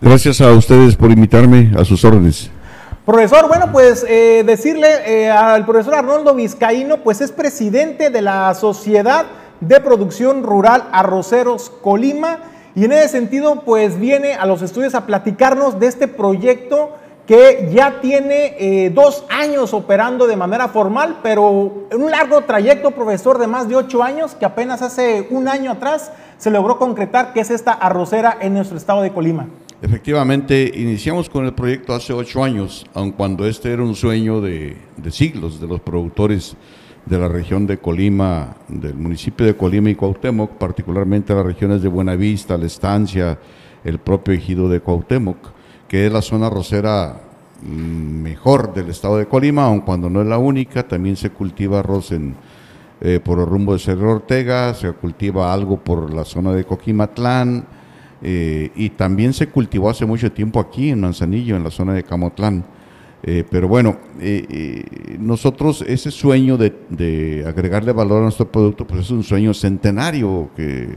Gracias a ustedes por invitarme a sus órdenes. Profesor, bueno, pues eh, decirle eh, al profesor Arnoldo Vizcaíno, pues es presidente de la Sociedad de Producción Rural Arroceros Colima y en ese sentido, pues viene a los estudios a platicarnos de este proyecto que ya tiene eh, dos años operando de manera formal, pero en un largo trayecto, profesor, de más de ocho años, que apenas hace un año atrás se logró concretar, que es esta arrocera en nuestro estado de Colima. Efectivamente, iniciamos con el proyecto hace ocho años, aun cuando este era un sueño de, de siglos de los productores de la región de Colima, del municipio de Colima y Cuauhtémoc, particularmente las regiones de Buenavista, La Estancia, el propio ejido de Cuauhtémoc, que es la zona rosera mm, mejor del estado de Colima, aun cuando no es la única, también se cultiva arroz en, eh, por el rumbo de Cerro Ortega, se cultiva algo por la zona de Coquimatlán, eh, y también se cultivó hace mucho tiempo aquí en Manzanillo, en la zona de Camotlán. Eh, pero bueno, eh, eh, nosotros ese sueño de, agregarle valor a nuestro producto, pues es un sueño centenario que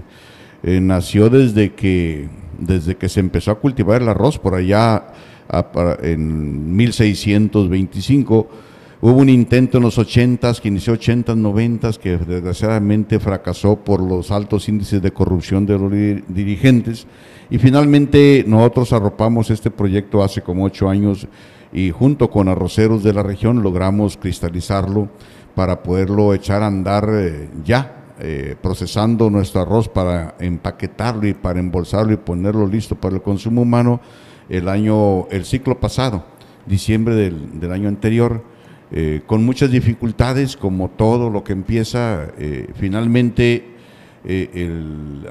nació desde que, desde que se empezó a cultivar el arroz por allá en 1625. Hubo un intento en los 80s, que inició 80s, 90s, que desgraciadamente fracasó por los altos índices de corrupción de los dirigentes. Y finalmente nosotros arropamos este proyecto hace como ocho años y junto con arroceros de la región logramos cristalizarlo para poderlo echar a andar eh, ya, eh, procesando nuestro arroz para empaquetarlo y para embolsarlo y ponerlo listo para el consumo humano el año, el ciclo pasado, diciembre del, año anterior, eh, con muchas dificultades como todo lo que empieza, finalmente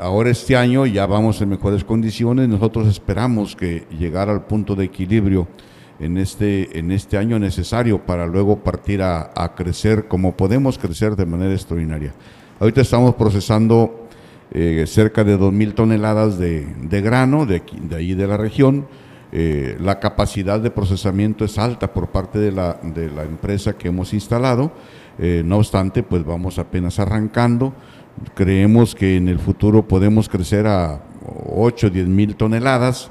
ahora este año ya vamos en mejores condiciones, nosotros esperamos que llegar al punto de equilibrio en este, en este año necesario para luego partir a, crecer como podemos crecer de manera extraordinaria. Ahorita estamos procesando eh, cerca de 2.000 toneladas de, grano de, de ahí de la región. Eh, la capacidad de procesamiento es alta por parte de la, de la empresa que hemos instalado. Eh, no obstante, pues vamos apenas arrancando. Creemos que en el futuro podemos crecer a 8 o 10 mil toneladas,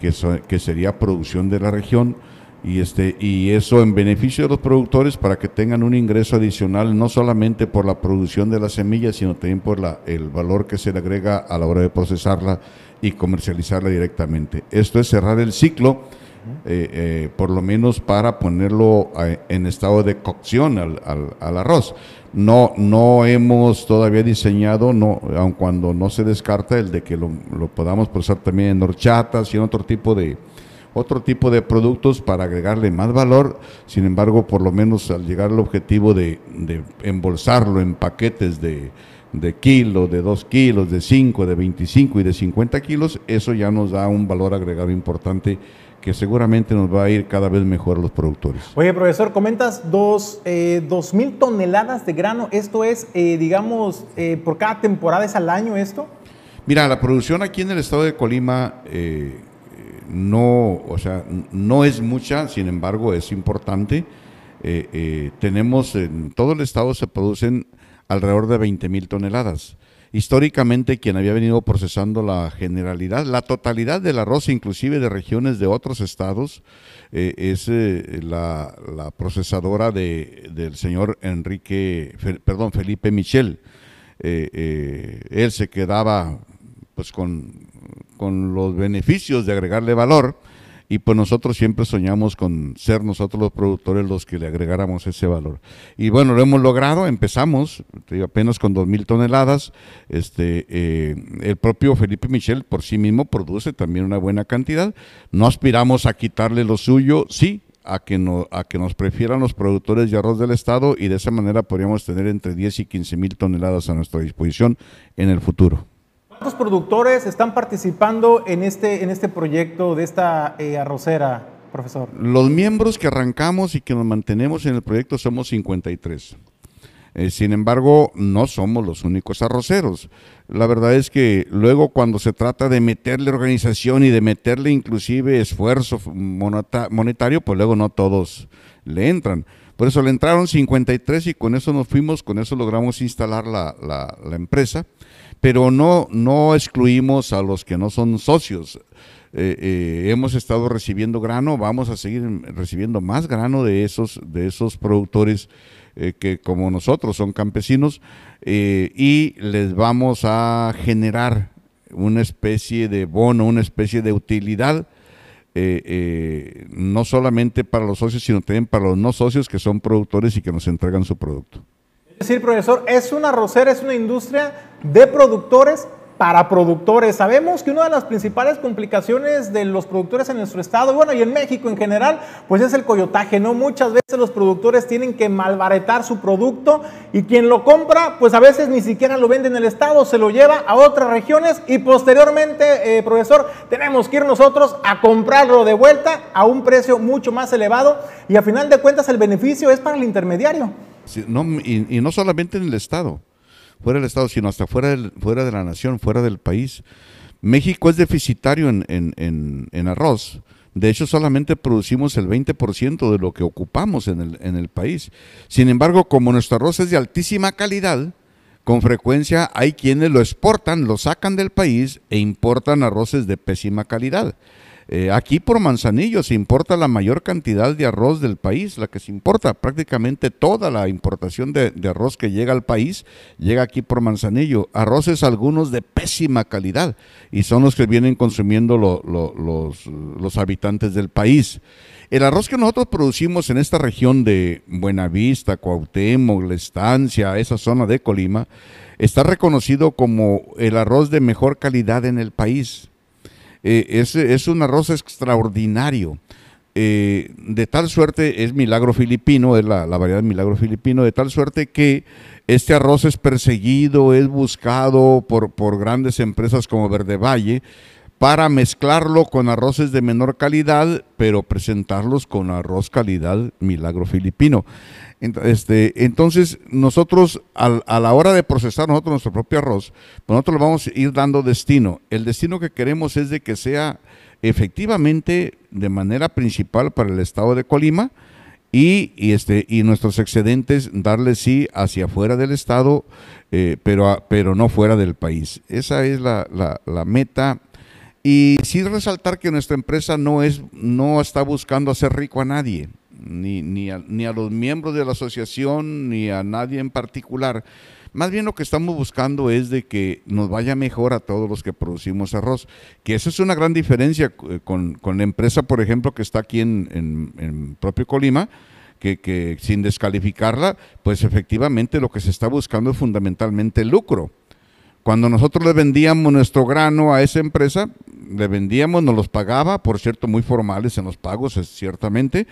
que, que sería producción de la región y este y eso en beneficio de los productores para que tengan un ingreso adicional no solamente por la producción de las semillas sino también por la, el valor que se le agrega a la hora de procesarla y comercializarla directamente. Esto es cerrar el ciclo eh, eh, por lo menos para ponerlo eh, en estado de cocción al, al, arroz. No no hemos todavía diseñado no aun cuando no se descarta el de que lo, lo podamos procesar también en horchatas y en otro tipo de otro tipo de productos para agregarle más valor, sin embargo, por lo menos al llegar al objetivo de, embolsarlo en paquetes de, de kilo, de 2 kilos, de 5, de 25 y de 50 kilos, eso ya nos da un valor agregado importante que seguramente nos va a ir cada vez mejor a los productores. Oye, profesor, comentas dos, eh, mil toneladas de grano. ¿Esto es, eh, digamos, eh, por cada temporada es al año esto? Mira, la producción aquí en el estado de Colima eh, no, o sea, no es mucha, sin embargo es importante. Eh, eh, tenemos en todo el estado se producen alrededor de 20 mil toneladas. Históricamente quien había venido procesando la generalidad, la totalidad del arroz, inclusive de regiones de otros estados, eh, es la, procesadora de, del señor Enrique, perdón, Felipe Michel. él se quedaba pues con con los beneficios de agregarle valor y pues nosotros siempre soñamos con ser nosotros los productores los que le agregáramos ese valor. Y bueno, lo hemos logrado, empezamos apenas con dos mil toneladas, este, eh, el propio Felipe Michel por sí mismo produce también una buena cantidad, no aspiramos a quitarle lo suyo, sí, a que, no, a que nos prefieran los productores de arroz del Estado y de esa manera podríamos tener entre 10 y 15 mil toneladas a nuestra disposición en el futuro. ¿Cuántos productores están participando en este, en este proyecto de esta eh, arrocera, profesor? Los miembros que arrancamos y que nos mantenemos en el proyecto somos 53. Eh, sin embargo, no somos los únicos arroceros. La verdad es que luego cuando se trata de meterle organización y de meterle inclusive esfuerzo monetario, pues luego no todos le entran. Por eso le entraron 53 y con eso nos fuimos, con eso logramos instalar la, la, empresa, pero no, no excluimos a los que no son socios. Eh, eh, hemos estado recibiendo grano, vamos a seguir recibiendo más grano de esos, de esos productores eh, que como nosotros son campesinos y les vamos a generar una especie de bono, una especie de utilidad, no solamente para los socios, sino también para los no socios que son productores y que nos entregan su producto. Decir, profesor, es una rosera, es una industria de productores para productores. Sabemos que una de las principales complicaciones de los productores en nuestro estado, bueno, y en México en general, pues es el coyotaje, ¿no? Muchas veces los productores tienen que malbaretar su producto y quien lo compra, pues a veces ni siquiera lo vende en el estado, se lo lleva a otras regiones y posteriormente, eh, profesor, tenemos que ir nosotros a comprarlo de vuelta a un precio mucho más elevado y a final de cuentas el beneficio es para el intermediario. No, y no solamente en el estado fuera del Estado, sino hasta fuera, fuera de la nación, fuera del país. México es deficitario en, en, en, arroz. De hecho, solamente producimos el 20% de lo que ocupamos en el, en el país. Sin embargo, como nuestro arroz es de altísima calidad, con frecuencia hay quienes lo exportan, lo sacan del país e importan arroces de pésima calidad. Eh, aquí por Manzanillo se importa la mayor cantidad de arroz del país, la que se importa, prácticamente toda la importación de, arroz que llega al país llega aquí por Manzanillo. Arroces algunos de pésima calidad y son los que vienen consumiendo los, los habitantes del país. El arroz que nosotros producimos en esta región de Buenavista, Cuauhtémoc, La Estancia, esa zona de Colima, está reconocido como el arroz de mejor calidad en el país. Eh, es, un arroz extraordinario. Eh, de tal suerte, es milagro filipino, es la, variedad milagro filipino, de tal suerte que este arroz es perseguido, es buscado por, por grandes empresas como Verde Valle para mezclarlo con arroces de menor calidad, pero presentarlos con arroz calidad milagro filipino. Este, entonces, nosotros a la hora de procesar nosotros nuestro propio arroz, pues nosotros le vamos a ir dando destino. El destino que queremos es de que sea efectivamente de manera principal para el estado de Colima y, este, y nuestros excedentes darle sí hacia afuera del estado, eh, pero, pero no fuera del país. Esa es la, la meta. Y sí resaltar que nuestra empresa no, es, no está buscando hacer rico a nadie ni, ni, a, ni a los miembros de la asociación, ni a nadie en particular. Más bien lo que estamos buscando es de que nos vaya mejor a todos los que producimos arroz, que eso es una gran diferencia eh, con, la empresa, por ejemplo, que está aquí en, en, propio Colima, que, que, sin descalificarla, pues efectivamente lo que se está buscando es fundamentalmente el lucro. Cuando nosotros le vendíamos nuestro grano a esa empresa, le vendíamos, nos los pagaba, por cierto, muy formales en los pagos, ciertamente,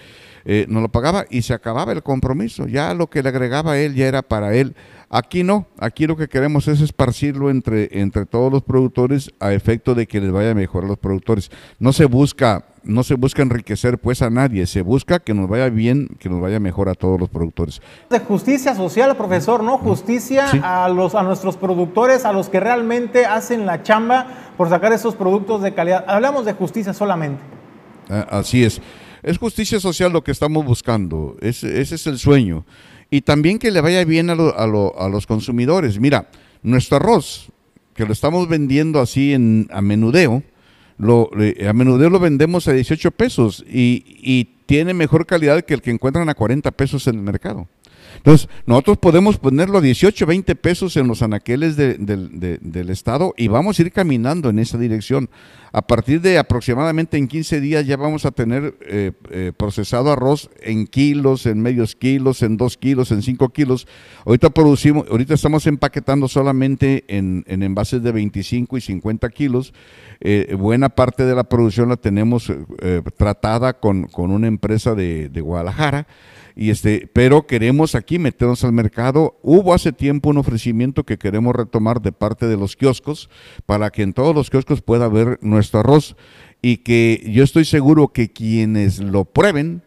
eh, nos lo pagaba y se acababa el compromiso. Ya lo que le agregaba él ya era para él. Aquí no, aquí lo que queremos es esparcirlo entre, entre todos los productores a efecto de que les vaya mejor a los productores. No se busca, no se busca enriquecer pues a nadie, se busca que nos vaya bien, que nos vaya mejor a todos los productores. De justicia social, profesor, ¿no? Justicia a los a nuestros productores, a los que realmente hacen la chamba por sacar esos productos de calidad. Hablamos de justicia solamente. Ah, así es. Es justicia social lo que estamos buscando, ese, es el sueño. Y también que le vaya bien a, los consumidores. Mira, nuestro arroz, que lo estamos vendiendo así en, a menudeo, lo, a menudeo lo vendemos a 18 pesos y, y, tiene mejor calidad que el que encuentran a 40 pesos en el mercado. Entonces, nosotros podemos ponerlo a 18, 20 pesos en los anaqueles del Estado y vamos a ir caminando en esa dirección. A partir de aproximadamente en 15 días ya vamos a tener eh, eh, procesado arroz en kilos, en medios kilos, en 2 kilos, en 5 kilos. Ahorita producimos, ahorita estamos empaquetando solamente en, envases de 25 y 50 kilos. Eh, buena parte de la producción la tenemos tratada con, una empresa de, de Guadalajara. Y este, pero queremos aquí meternos al mercado. Hubo hace tiempo un ofrecimiento que queremos retomar de parte de los kioscos para que en todos los kioscos pueda haber nuestro arroz y que yo estoy seguro que quienes lo prueben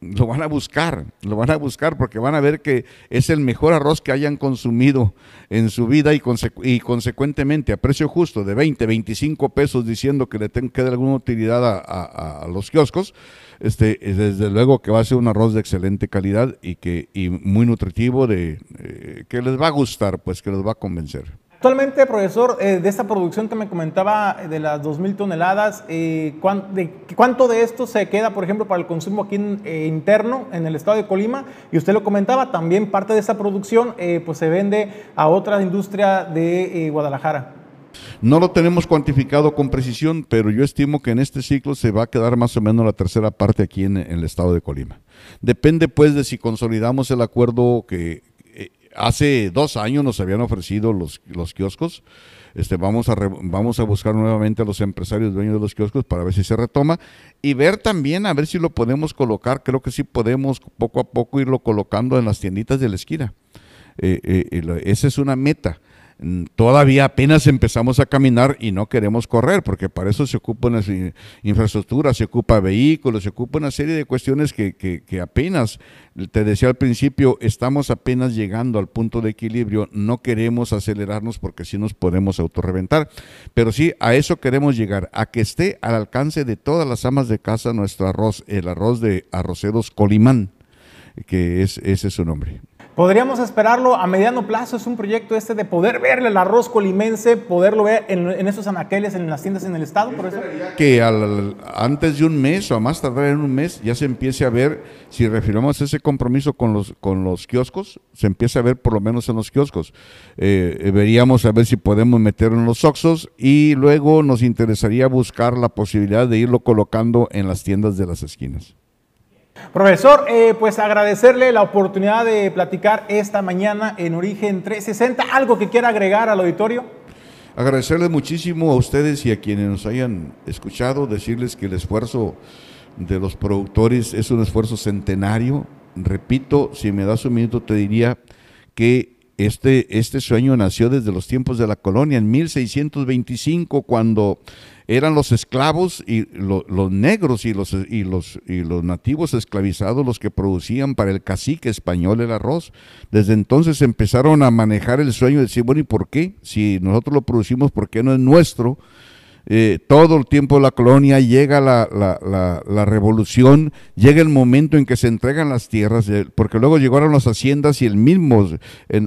lo van a buscar, lo van a buscar porque van a ver que es el mejor arroz que hayan consumido en su vida y, consecuentemente a precio justo de 20, 25 pesos diciendo que le tenga que dar alguna utilidad a los kioscos este, desde luego que va a ser un arroz de excelente calidad y que y muy nutritivo, de, eh, que les va a gustar, pues que les va a convencer. Actualmente, profesor, eh, de esta producción que me comentaba eh, de las 2.000 toneladas, ¿cuánto de esto se queda, por ejemplo, para el consumo aquí interno en el estado de Colima? Y usted lo comentaba, también parte de esta producción pues se vende a otra industria de Guadalajara. No lo tenemos cuantificado con precisión, pero yo estimo que en este ciclo se va a quedar más o menos la tercera parte aquí en, el estado de Colima. Depende pues de si consolidamos el acuerdo que eh, hace dos años nos habían ofrecido los, los kioscos. Este, vamos, a vamos a buscar nuevamente a los empresarios dueños de los kioscos para ver si se retoma y ver también a ver si lo podemos colocar. Creo que sí podemos poco a poco irlo colocando en las tienditas de la esquina. Eh, eh, esa es una meta. Mm, todavía apenas empezamos a caminar y no queremos correr, porque para eso se ocupa una infraestructura, se ocupa vehículos, se ocupa una serie de cuestiones que, que, apenas, te decía al principio, estamos apenas llegando al punto de equilibrio, no queremos acelerarnos porque si nos podemos autorreventar, pero sí, a eso queremos llegar, a que esté al alcance de todas las amas de casa nuestro arroz, el arroz de arroceros Colimán, que es, ese es su nombre. Podríamos esperarlo a mediano plazo, es un proyecto este de poder ver el arroz colimense, poderlo ver en, esos anaqueles, en las tiendas en el estado, por eso. Que antes de un mes o a más tardar en un mes ya se empiece a ver, si refirmamos ese compromiso con los, con los kioscos, se empiece a ver por lo menos en los kioscos. Eh, eh, veríamos a ver si podemos meterlo en los oxos y luego nos interesaría buscar la posibilidad de irlo colocando en las tiendas de las esquinas. Profesor, eh, pues agradecerle la oportunidad de platicar esta mañana en Origen 360. ¿Algo que quiera agregar al auditorio? Agradecerles muchísimo a ustedes y a quienes nos hayan escuchado, decirles que el esfuerzo de los productores es un esfuerzo centenario. Repito, si me das un minuto te diría que este, este sueño nació desde los tiempos de la colonia, en 1625, cuando eran los esclavos y los negros y los, y, los, y los nativos esclavizados los que producían para el cacique español el arroz. Desde entonces empezaron a manejar el sueño de decir, bueno, ¿y por qué? Si nosotros lo producimos, ¿por qué no es nuestro? Eh, todo el tiempo la colonia, llega la, la, revolución, llega el momento en que se entregan las tierras, eh, porque luego llegaron las haciendas y el mismo,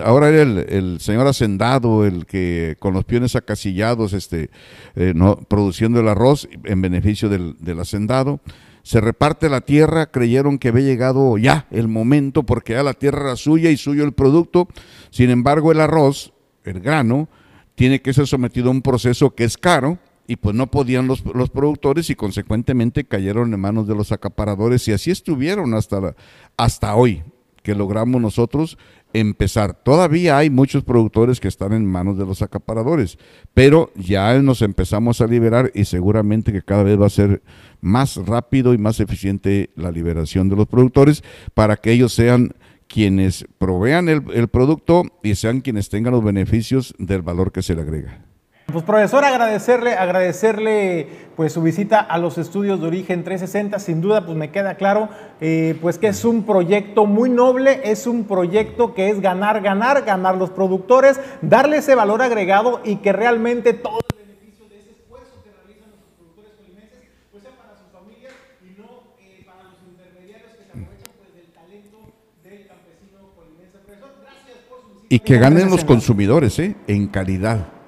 ahora era el, señor hacendado, el que con los piones acasillados, este, eh, no, produciendo el arroz en beneficio del, del hacendado se reparte la tierra, creyeron que había llegado ya el momento porque ya la tierra era suya y suyo el producto. Sin embargo, el arroz, el grano, tiene que ser sometido a un proceso que es caro y pues no podían los, los, productores y consecuentemente cayeron en manos de los acaparadores y así estuvieron hasta, hasta hoy que logramos nosotros empezar. Todavía hay muchos productores que están en manos de los acaparadores, pero ya nos empezamos a liberar y seguramente que cada vez va a ser más rápido y más eficiente la liberación de los productores para que ellos sean quienes provean el, el producto y sean quienes tengan los beneficios del valor que se le agrega. Pues profesor, agradecerle, agradecerle pues su visita a los estudios de origen 360. Sin duda, pues me queda claro, eh, pues que es un proyecto muy noble, es un proyecto que es ganar, ganar, ganar los productores, darle ese valor agregado y que realmente todo el beneficio de ese esfuerzo que realizan los productores colimenses, pues sea para sus familias y no eh, para los intermediarios que se aprovechan pues del talento del campesino colimense. Profesor, gracias por su visita. Y que ganen los consumidores, ¿eh? En calidad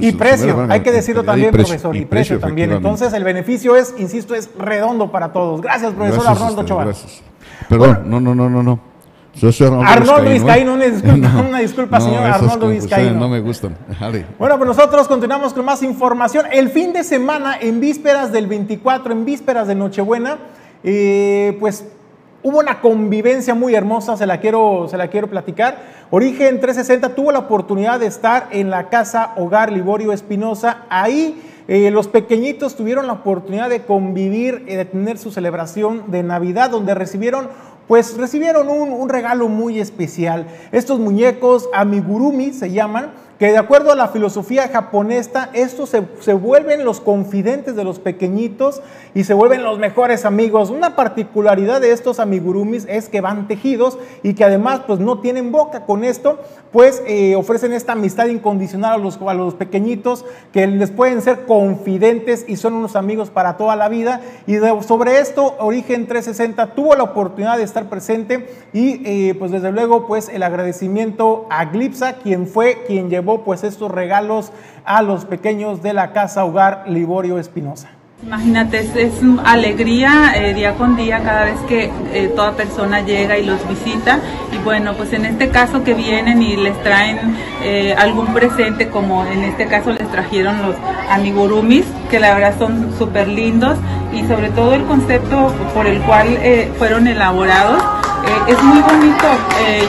y precio, hay que decirlo también, profesor, y, precio, también. Entonces, el beneficio es, insisto, es redondo para todos. Gracias, profesor Arnoldo Choval. Perdón, no, no, no, no, no. Arnoldo, Vizcaíno, una disculpa, una disculpa señor Arnoldo Vizcaíno. No me gustan. Bueno, pues nosotros continuamos con más información. El fin de semana, en vísperas del 24, en vísperas de Nochebuena, eh, pues hubo una convivencia muy hermosa, se la, quiero, se la quiero platicar. Origen 360 tuvo la oportunidad de estar en la casa Hogar Liborio Espinosa. Ahí eh, los pequeñitos tuvieron la oportunidad de convivir y de tener su celebración de Navidad, donde recibieron pues recibieron un, regalo muy especial. Estos muñecos amigurumi se llaman, que de acuerdo a la filosofía japonesa, estos se, vuelven los confidentes de los pequeñitos y se vuelven los mejores amigos. Una particularidad de estos amigurumis es que van tejidos y que además pues no tienen boca. Con esto pues eh, ofrecen esta amistad incondicional a los, a los pequeñitos que les pueden ser confidentes y son unos amigos para toda la vida. Y sobre esto Origen 360 tuvo la oportunidad de estar presente y eh, pues desde luego pues el agradecimiento a Glipsa, quien fue quien llevó pues estos regalos a los pequeños de la Casa Hogar Liborio Espinosa. Imagínate, es, alegría eh, día con día cada vez que eh, toda persona llega y los visita. Y bueno, pues en este caso que vienen y les traen eh, algún presente, como en este caso les trajeron los amigurumis, que la verdad son súper lindos, y sobre todo el concepto por el cual fueron elaborados es muy bonito,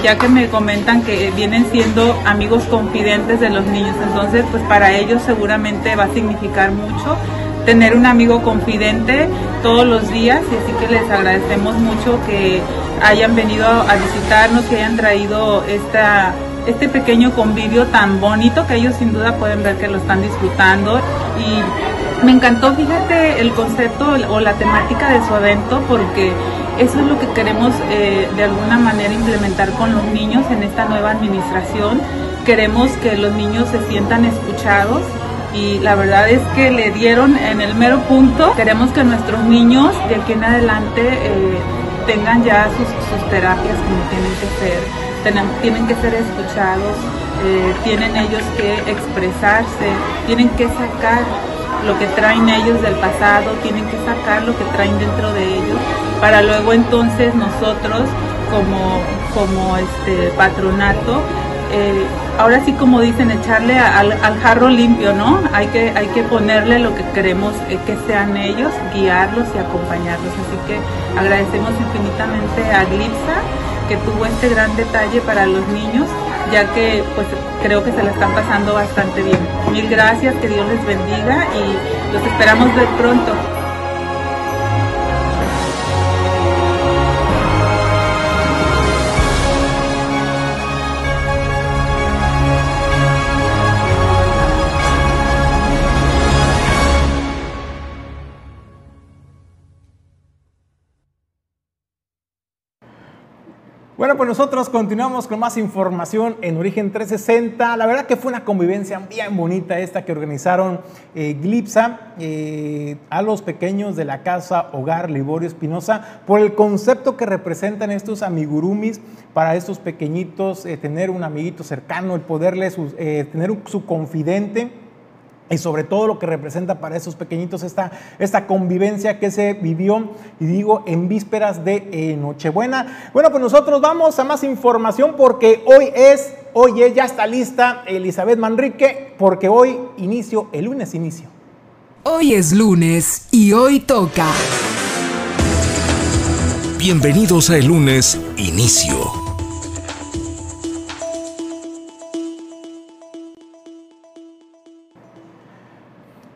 ya que me comentan que vienen siendo amigos confidentes de los niños, entonces pues para ellos seguramente va a significar mucho tener un amigo confidente todos los días y así que les agradecemos mucho que hayan venido a visitarnos, que hayan traído esta, este pequeño convivio tan bonito que ellos sin duda pueden ver que lo están disfrutando y me encantó, fíjate, el concepto o la temática de su evento porque eso es lo que queremos eh, de alguna manera implementar con los niños en esta nueva administración. Queremos que los niños se sientan escuchados y la verdad es que le dieron en el mero punto. Queremos que nuestros niños de aquí en adelante eh, tengan ya sus, terapias como tienen que ser. tienen que ser escuchados, eh, tienen ellos que expresarse, tienen que sacar lo que traen ellos del pasado, tienen que sacar lo que traen dentro de ellos, para luego entonces nosotros como, como este patronato, eh, ahora sí como dicen, echarle al, jarro limpio, ¿no? Hay que, hay que ponerle lo que queremos eh, que sean ellos, guiarlos y acompañarlos. Así que agradecemos infinitamente a Glipsa que tuvo este gran detalle para los niños ya que pues creo que se la están pasando bastante bien. Mil gracias, que Dios les bendiga y los esperamos ver pronto. Bueno, pues nosotros continuamos con más información en Origen 360. La verdad que fue una convivencia bien bonita esta que organizaron eh, Glipsa eh, a los pequeños de la casa Hogar Liborio Espinosa por el concepto que representan estos amigurumis para estos pequeñitos, eh, tener un amiguito cercano, el poderles tener su confidente y sobre todo lo que representa para esos pequeñitos esta, esta convivencia que se vivió, y digo, en vísperas de eh, Nochebuena. Bueno, pues nosotros vamos a más información porque hoy es, hoy ya está lista Elizabeth Manrique, porque hoy inicio, el lunes inicio. Hoy es lunes y hoy toca. Bienvenidos a el lunes inicio.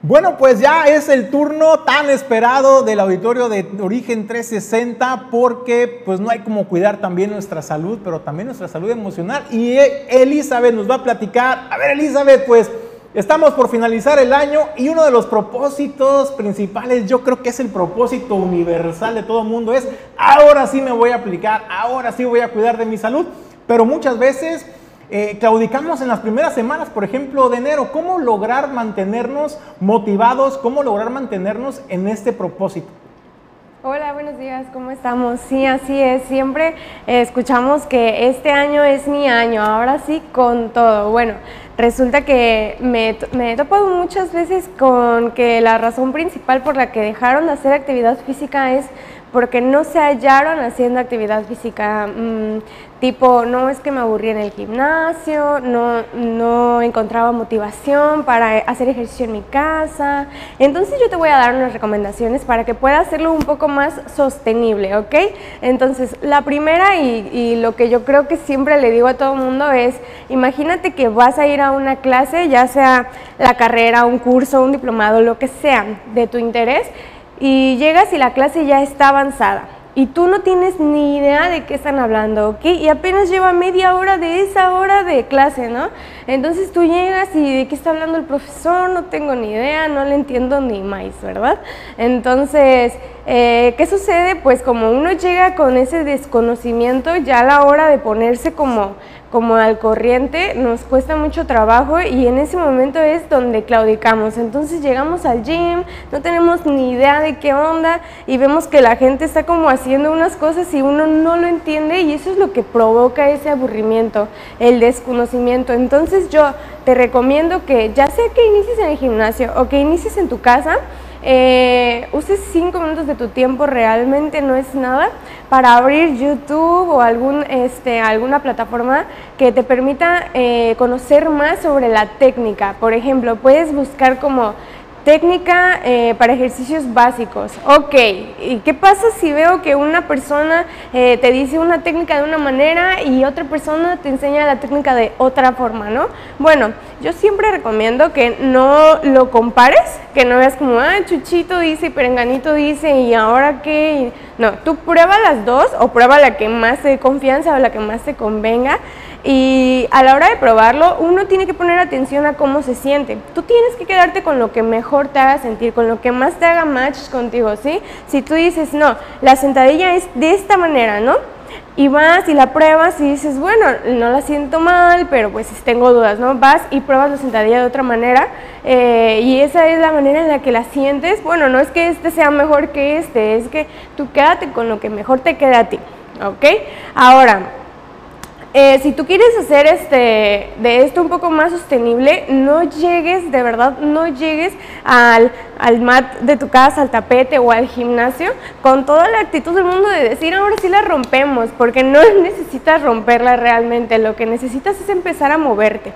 Bueno, pues ya es el turno tan esperado del auditorio de Origen 360 porque pues no hay como cuidar también nuestra salud, pero también nuestra salud emocional. Y Elizabeth nos va a platicar. A ver, Elizabeth, pues estamos por finalizar el año y uno de los propósitos principales, yo creo que es el propósito universal de todo mundo, es ahora sí me voy a aplicar, ahora sí voy a cuidar de mi salud. Pero muchas veces eh, claudicamos en las primeras semanas, por ejemplo, de enero. ¿Cómo lograr mantenernos motivados? ¿Cómo lograr mantenernos en este propósito? Hola, buenos días, ¿cómo estamos? Sí, así es. Siempre eh, escuchamos que este año es mi año, ahora sí con todo. Bueno, resulta que me, me he topado muchas veces con que la razón principal por la que dejaron de hacer actividad física es porque no se hallaron haciendo actividad física. Tipo, no es que me aburrí en el gimnasio, no, no encontraba motivación para hacer ejercicio en mi casa. Entonces yo te voy a dar unas recomendaciones para que puedas hacerlo un poco más sostenible, ¿ok? Entonces, la primera y, y lo que yo creo que siempre le digo a todo el mundo es, imagínate que vas a ir a una clase, ya sea la carrera, un curso, un diplomado, lo que sea de tu interés, y llegas y la clase ya está avanzada y tú no tienes ni idea de qué están hablando, ¿ok? Y apenas lleva media hora de esa hora de clase, ¿no? Entonces tú llegas y de qué está hablando el profesor, no tengo ni idea, no le entiendo ni más, ¿verdad? Entonces, eh, ¿qué sucede? Pues como uno llega con ese desconocimiento, ya a la hora de ponerse como como al corriente, nos cuesta mucho trabajo y en ese momento es donde claudicamos. Entonces llegamos al gym, no tenemos ni idea de qué onda y vemos que la gente está como haciendo unas cosas y uno no lo entiende y eso es lo que provoca ese aburrimiento, el desconocimiento. Entonces yo te recomiendo que ya sea que inicies en el gimnasio o que inicies en tu casa, eh, uses cinco minutos de tu tiempo, realmente no es nada, para abrir YouTube o algún, este, alguna plataforma que te permita eh, conocer más sobre la técnica. Por ejemplo, puedes buscar como Técnica eh, para ejercicios básicos. Ok, ¿y qué pasa si veo que una persona eh, te dice una técnica de una manera y otra persona te enseña la técnica de otra forma, ¿no? Bueno, yo siempre recomiendo que no lo compares, que no veas como, ah, Chuchito dice Perenganito dice y ahora qué. No, tú prueba las dos o prueba la que más te dé confianza o la que más te convenga y a la hora de probarlo, uno tiene que poner atención a cómo se siente. Tú tienes que quedarte con lo que mejor te haga sentir, con lo que más te haga match contigo, ¿sí? Si tú dices, no, la sentadilla es de esta manera, ¿no? Y vas y la pruebas y dices, bueno, no la siento mal, pero pues tengo dudas, ¿no? Vas y pruebas la sentadilla de otra manera eh, y esa es la manera en la que la sientes. Bueno, no es que este sea mejor que este, es que tú quédate con lo que mejor te quede a ti, ¿ok? Ahora, eh, si tú quieres hacer este, de esto un poco más sostenible, no llegues, de verdad, no llegues al, al, mat de tu casa, al tapete o al gimnasio con toda la actitud del mundo de decir ahora sí la rompemos, porque no necesitas romperla realmente, lo que necesitas es empezar a moverte.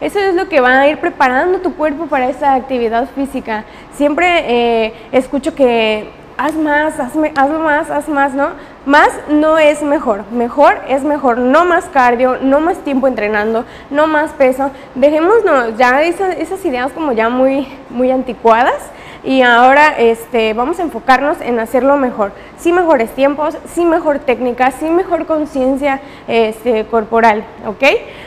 Eso es lo que va a ir preparando tu cuerpo para esa actividad física. Siempre eh, escucho que haz más, hazme, hazlo más, haz más, ¿no? Más no es mejor, mejor es mejor, no más cardio, no más tiempo entrenando, no más peso. Dejémonos ya esas, esas ideas como ya muy, muy anticuadas y ahora este, vamos a enfocarnos en hacerlo mejor. Sí mejores tiempos, sí mejor técnica, sí mejor conciencia este, corporal, ¿ok?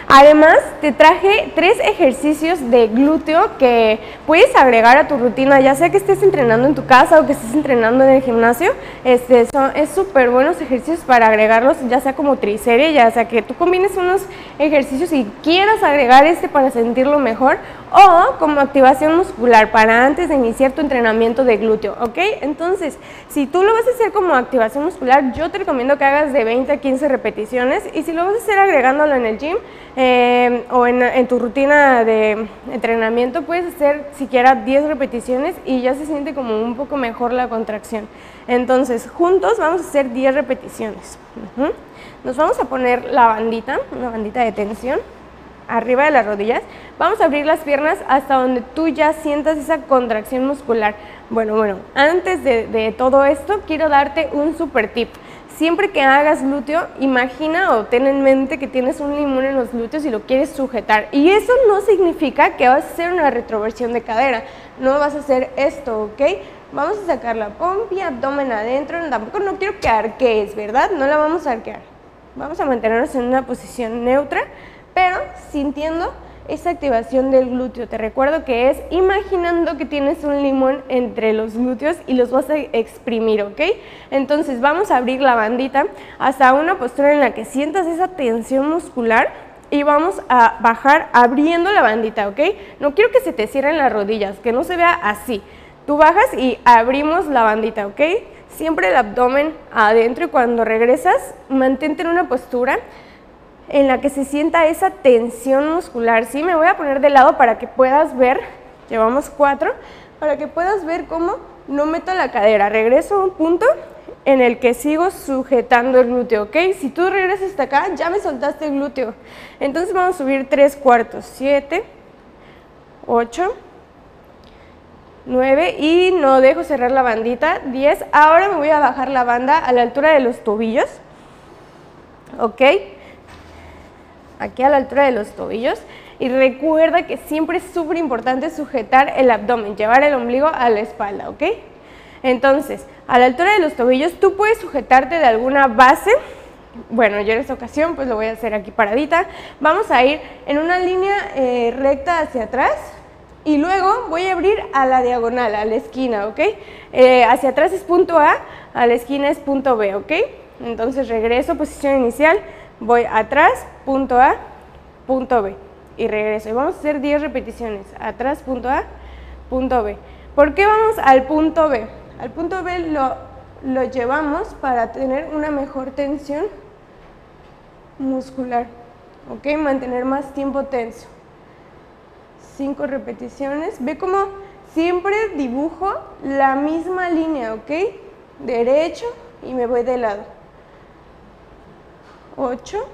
Además, te traje tres ejercicios de glúteo que puedes agregar a tu rutina, ya sea que estés entrenando en tu casa o que estés entrenando en el gimnasio. Este, son, es súper buenos ejercicios para agregarlos, ya sea como triserie, ya sea que tú combines unos ejercicios y quieras agregar este para sentirlo mejor o como activación muscular para antes de iniciar tu entrenamiento de glúteo, ¿ok? Entonces, si tú lo vas a hacer como activación muscular, yo te recomiendo que hagas de 20 a 15 repeticiones y si lo vas a hacer agregándolo en el gym eh, o en, tu rutina de entrenamiento, puedes hacer siquiera 10 repeticiones y ya se siente como un poco mejor la contracción. Entonces, juntos vamos a hacer 10 repeticiones. Nos vamos a poner la bandita, una bandita de tensión arriba de las rodillas. Vamos a abrir las piernas hasta donde tú ya sientas esa contracción muscular. Bueno, bueno, antes de, todo esto quiero darte un super tip. Siempre que hagas glúteo, imagina o ten en mente que tienes un limón en los glúteos y lo quieres sujetar. Y eso no significa que vas a hacer una retroversión de cadera. No vas a hacer esto, ¿ok? Vamos a sacar la pompi, abdomen adentro. Tampoco no quiero que arquees, ¿verdad? No la vamos a arquear. Vamos a mantenernos en una posición neutra pero sintiendo esa activación del glúteo. Te recuerdo que es imaginando que tienes un limón entre los glúteos y los vas a exprimir, ¿ok? Entonces vamos a abrir la bandita hasta una postura en la que sientas esa tensión muscular y vamos a bajar abriendo la bandita, ¿ok? No quiero que se te cierren las rodillas, que no se vea así. Tú bajas y abrimos la bandita, ¿ok? Siempre el abdomen adentro y cuando regresas, mantente en una postura en la que se sienta esa tensión muscular. ¿sí? Me voy a poner de lado para que puedas ver, llevamos cuatro, para que puedas ver cómo no meto la cadera. Regreso a un punto en el que sigo sujetando el glúteo, ¿ok? Si tú regresas hasta acá, ya me soltaste el glúteo. Entonces vamos a subir tres cuartos, 7, 8, 9 y no dejo cerrar la bandita, 10. Ahora me voy a bajar la banda a la altura de los tobillos, ¿ok? Aquí a la altura de los tobillos. Y recuerda que siempre es súper importante sujetar el abdomen, llevar el ombligo a la espalda, ¿ok? Entonces, a la altura de los tobillos, tú puedes sujetarte de alguna base. Bueno, yo en esta ocasión pues lo voy a hacer aquí paradita. Vamos a ir en una línea eh, recta hacia atrás y luego voy a abrir a la diagonal, a la esquina, ¿ok? Eh, hacia atrás es punto A, a la esquina es punto B, ¿ok? Entonces regreso, posición inicial, voy atrás, punto A, punto B y regreso. Y vamos a hacer 10 repeticiones, atrás, punto A, punto B. ¿Por qué vamos al punto B? Al punto B lo, lo llevamos para tener una mejor tensión muscular, ¿ok? Mantener más tiempo tenso. Cinco repeticiones. Ve cómo siempre dibujo la misma línea, ¿ok? Derecho y me voy de lado. Ocho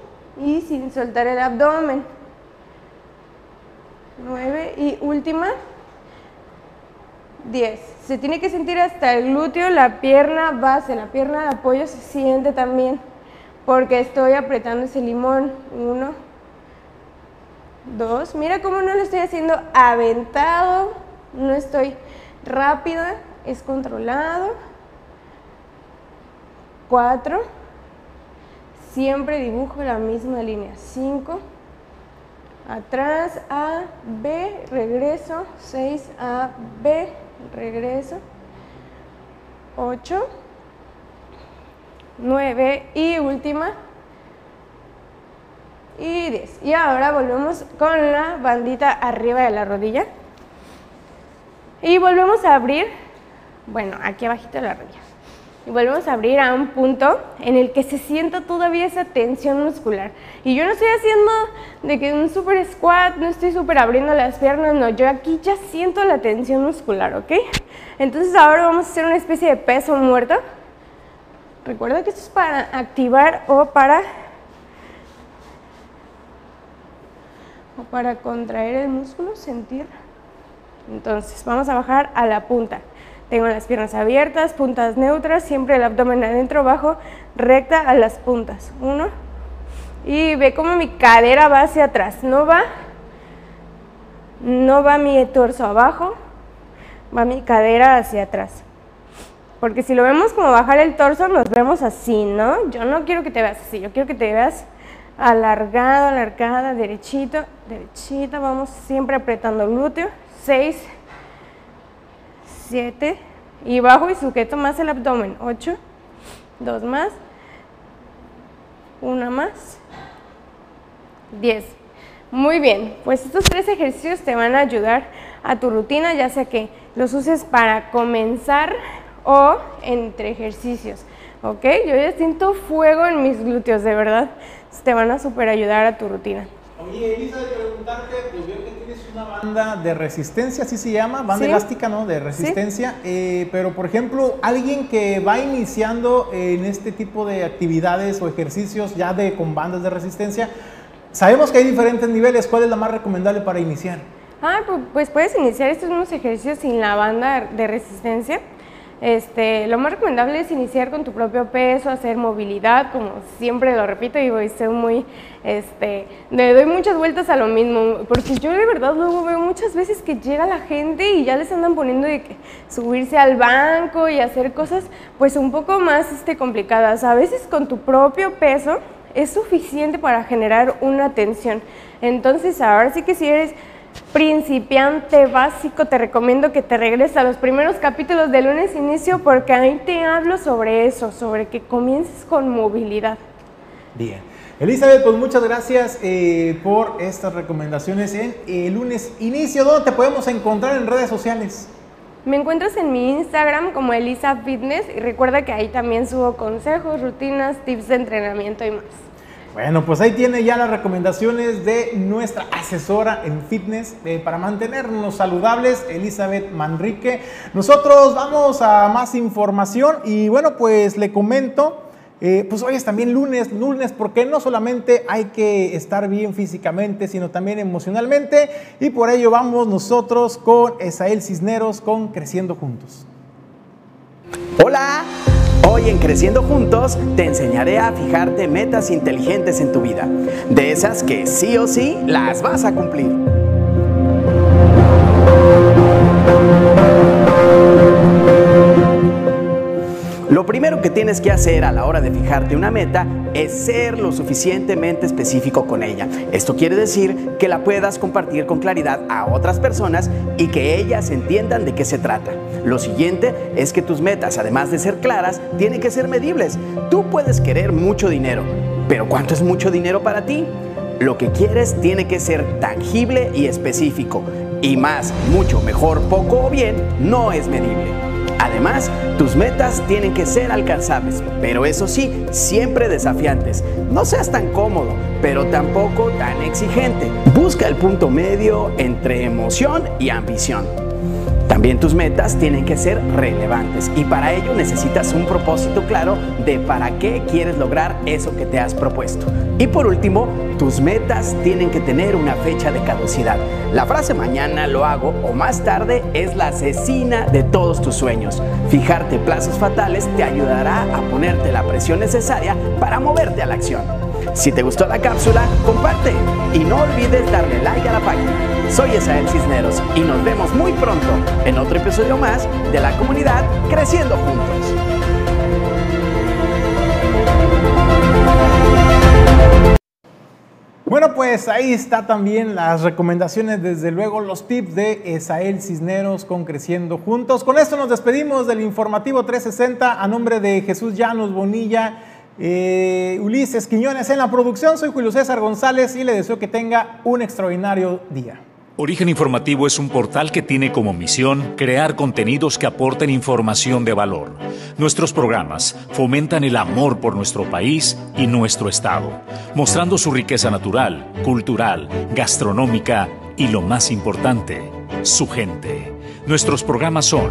y sin soltar el abdomen. Nueve y última. 10. Se tiene que sentir hasta el glúteo, la pierna base, la pierna de apoyo se siente también porque estoy apretando ese limón. 1, 2. Mira cómo no lo estoy haciendo aventado, no estoy rápida, es controlado. 4. Siempre dibujo la misma línea. 5 atrás A, B, regreso, 6 A, B, regreso, 8, 9 y última y 10. Y ahora volvemos con la bandita arriba de la rodilla y volvemos a abrir, bueno, aquí abajito de la rodilla. Y volvemos a abrir a un punto en el que se sienta todavía esa tensión muscular. Y yo no estoy haciendo de que un super squat, no estoy super abriendo las piernas, no, yo aquí ya siento la tensión muscular, ¿ok? Entonces ahora vamos a hacer una especie de peso muerto. Recuerda que esto es para activar o para o para contraer el músculo, sentir. Entonces, vamos a bajar a la punta. Tengo las piernas abiertas, puntas neutras, siempre el abdomen adentro, abajo, recta a las puntas. Uno. Y ve cómo mi cadera va hacia atrás. No va, no va mi torso abajo, va mi cadera hacia atrás. Porque si lo vemos como bajar el torso, nos vemos así, ¿no? Yo no quiero que te veas así, yo quiero que te veas alargado, alargada, derechito, derechita. Vamos siempre apretando el glúteo. Seis. 7 y bajo y sujeto más el abdomen, 8, 2 más, 1 más, 10. Muy bien, pues estos tres ejercicios te van a ayudar a tu rutina, ya sea que los uses para comenzar o entre ejercicios, ¿ok? Yo ya siento fuego en mis glúteos, de verdad, te van a super ayudar a tu rutina. Oye, Elisa, de preguntarte, pues veo que tienes una banda de resistencia, así se llama, banda elástica, ¿no? De resistencia. Eh, pero, por ejemplo, alguien que va iniciando en este tipo de actividades o ejercicios ya de con bandas de resistencia, sabemos que hay diferentes niveles. ¿Cuál es la más recomendable para iniciar? Ah, pues puedes iniciar estos mismos ejercicios sin la banda de resistencia. Este, lo más recomendable es iniciar con tu propio peso, hacer movilidad, como siempre lo repito y voy ser muy, este, le doy muchas vueltas a lo mismo, porque yo de verdad luego veo muchas veces que llega la gente y ya les andan poniendo de que subirse al banco y hacer cosas pues un poco más este, complicadas. A veces con tu propio peso es suficiente para generar una tensión. Entonces ahora sí que si eres principiante básico, te recomiendo que te regreses a los primeros capítulos de lunes inicio porque ahí te hablo sobre eso, sobre que comiences con movilidad. Bien. Elizabeth, pues muchas gracias eh, por estas recomendaciones en el lunes inicio. ¿Dónde te podemos encontrar en redes sociales? Me encuentras en mi Instagram como Elisa Fitness y recuerda que ahí también subo consejos, rutinas, tips de entrenamiento y más. Bueno, pues ahí tiene ya las recomendaciones de nuestra asesora en fitness eh, para mantenernos saludables, Elizabeth Manrique. Nosotros vamos a más información y bueno, pues le comento. Eh, pues hoy es también lunes, lunes, porque no solamente hay que estar bien físicamente, sino también emocionalmente. Y por ello vamos nosotros con Esael Cisneros con Creciendo Juntos. Hola, hoy en Creciendo Juntos te enseñaré a fijarte metas inteligentes en tu vida, de esas que sí o sí las vas a cumplir. Lo primero que tienes que hacer a la hora de fijarte una meta es ser lo suficientemente específico con ella. Esto quiere decir que la puedas compartir con claridad a otras personas y que ellas entiendan de qué se trata. Lo siguiente es que tus metas, además de ser claras, tienen que ser medibles. Tú puedes querer mucho dinero, pero ¿cuánto es mucho dinero para ti? Lo que quieres tiene que ser tangible y específico. Y más, mucho, mejor, poco o bien, no es medible. Además, tus metas tienen que ser alcanzables, pero eso sí, siempre desafiantes. No seas tan cómodo, pero tampoco tan exigente. Busca el punto medio entre emoción y ambición. También tus metas tienen que ser relevantes y para ello necesitas un propósito claro de para qué quieres lograr eso que te has propuesto. Y por último, tus metas tienen que tener una fecha de caducidad. La frase mañana lo hago o más tarde es la asesina de todos tus sueños. Fijarte plazos fatales te ayudará a ponerte la presión necesaria para moverte a la acción. Si te gustó la cápsula, comparte y no olvides darle like a la página. Soy Esael Cisneros y nos vemos muy pronto en otro episodio más de la comunidad Creciendo Juntos. Bueno, pues ahí está también las recomendaciones, desde luego los tips de Esael Cisneros con Creciendo Juntos. Con esto nos despedimos del informativo 360 a nombre de Jesús Llanos Bonilla, eh, Ulises Quiñones en la producción. Soy Julio César González y le deseo que tenga un extraordinario día. Origen Informativo es un portal que tiene como misión crear contenidos que aporten información de valor. Nuestros programas fomentan el amor por nuestro país y nuestro Estado, mostrando su riqueza natural, cultural, gastronómica y lo más importante, su gente. Nuestros programas son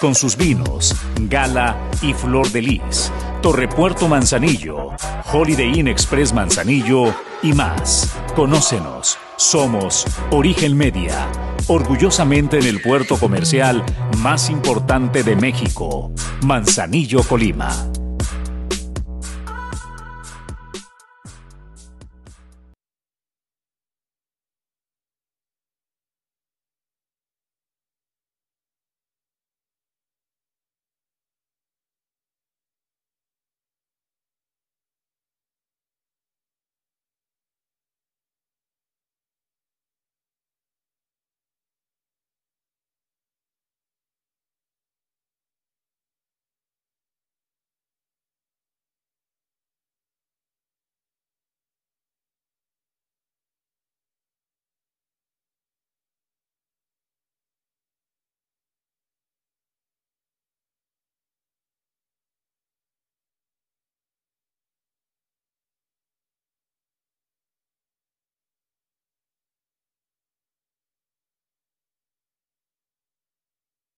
con sus vinos, Gala y Flor de Lis, Torrepuerto Manzanillo, Holiday Inn Express Manzanillo y más. Conócenos. Somos Origen Media, orgullosamente en el puerto comercial más importante de México, Manzanillo, Colima.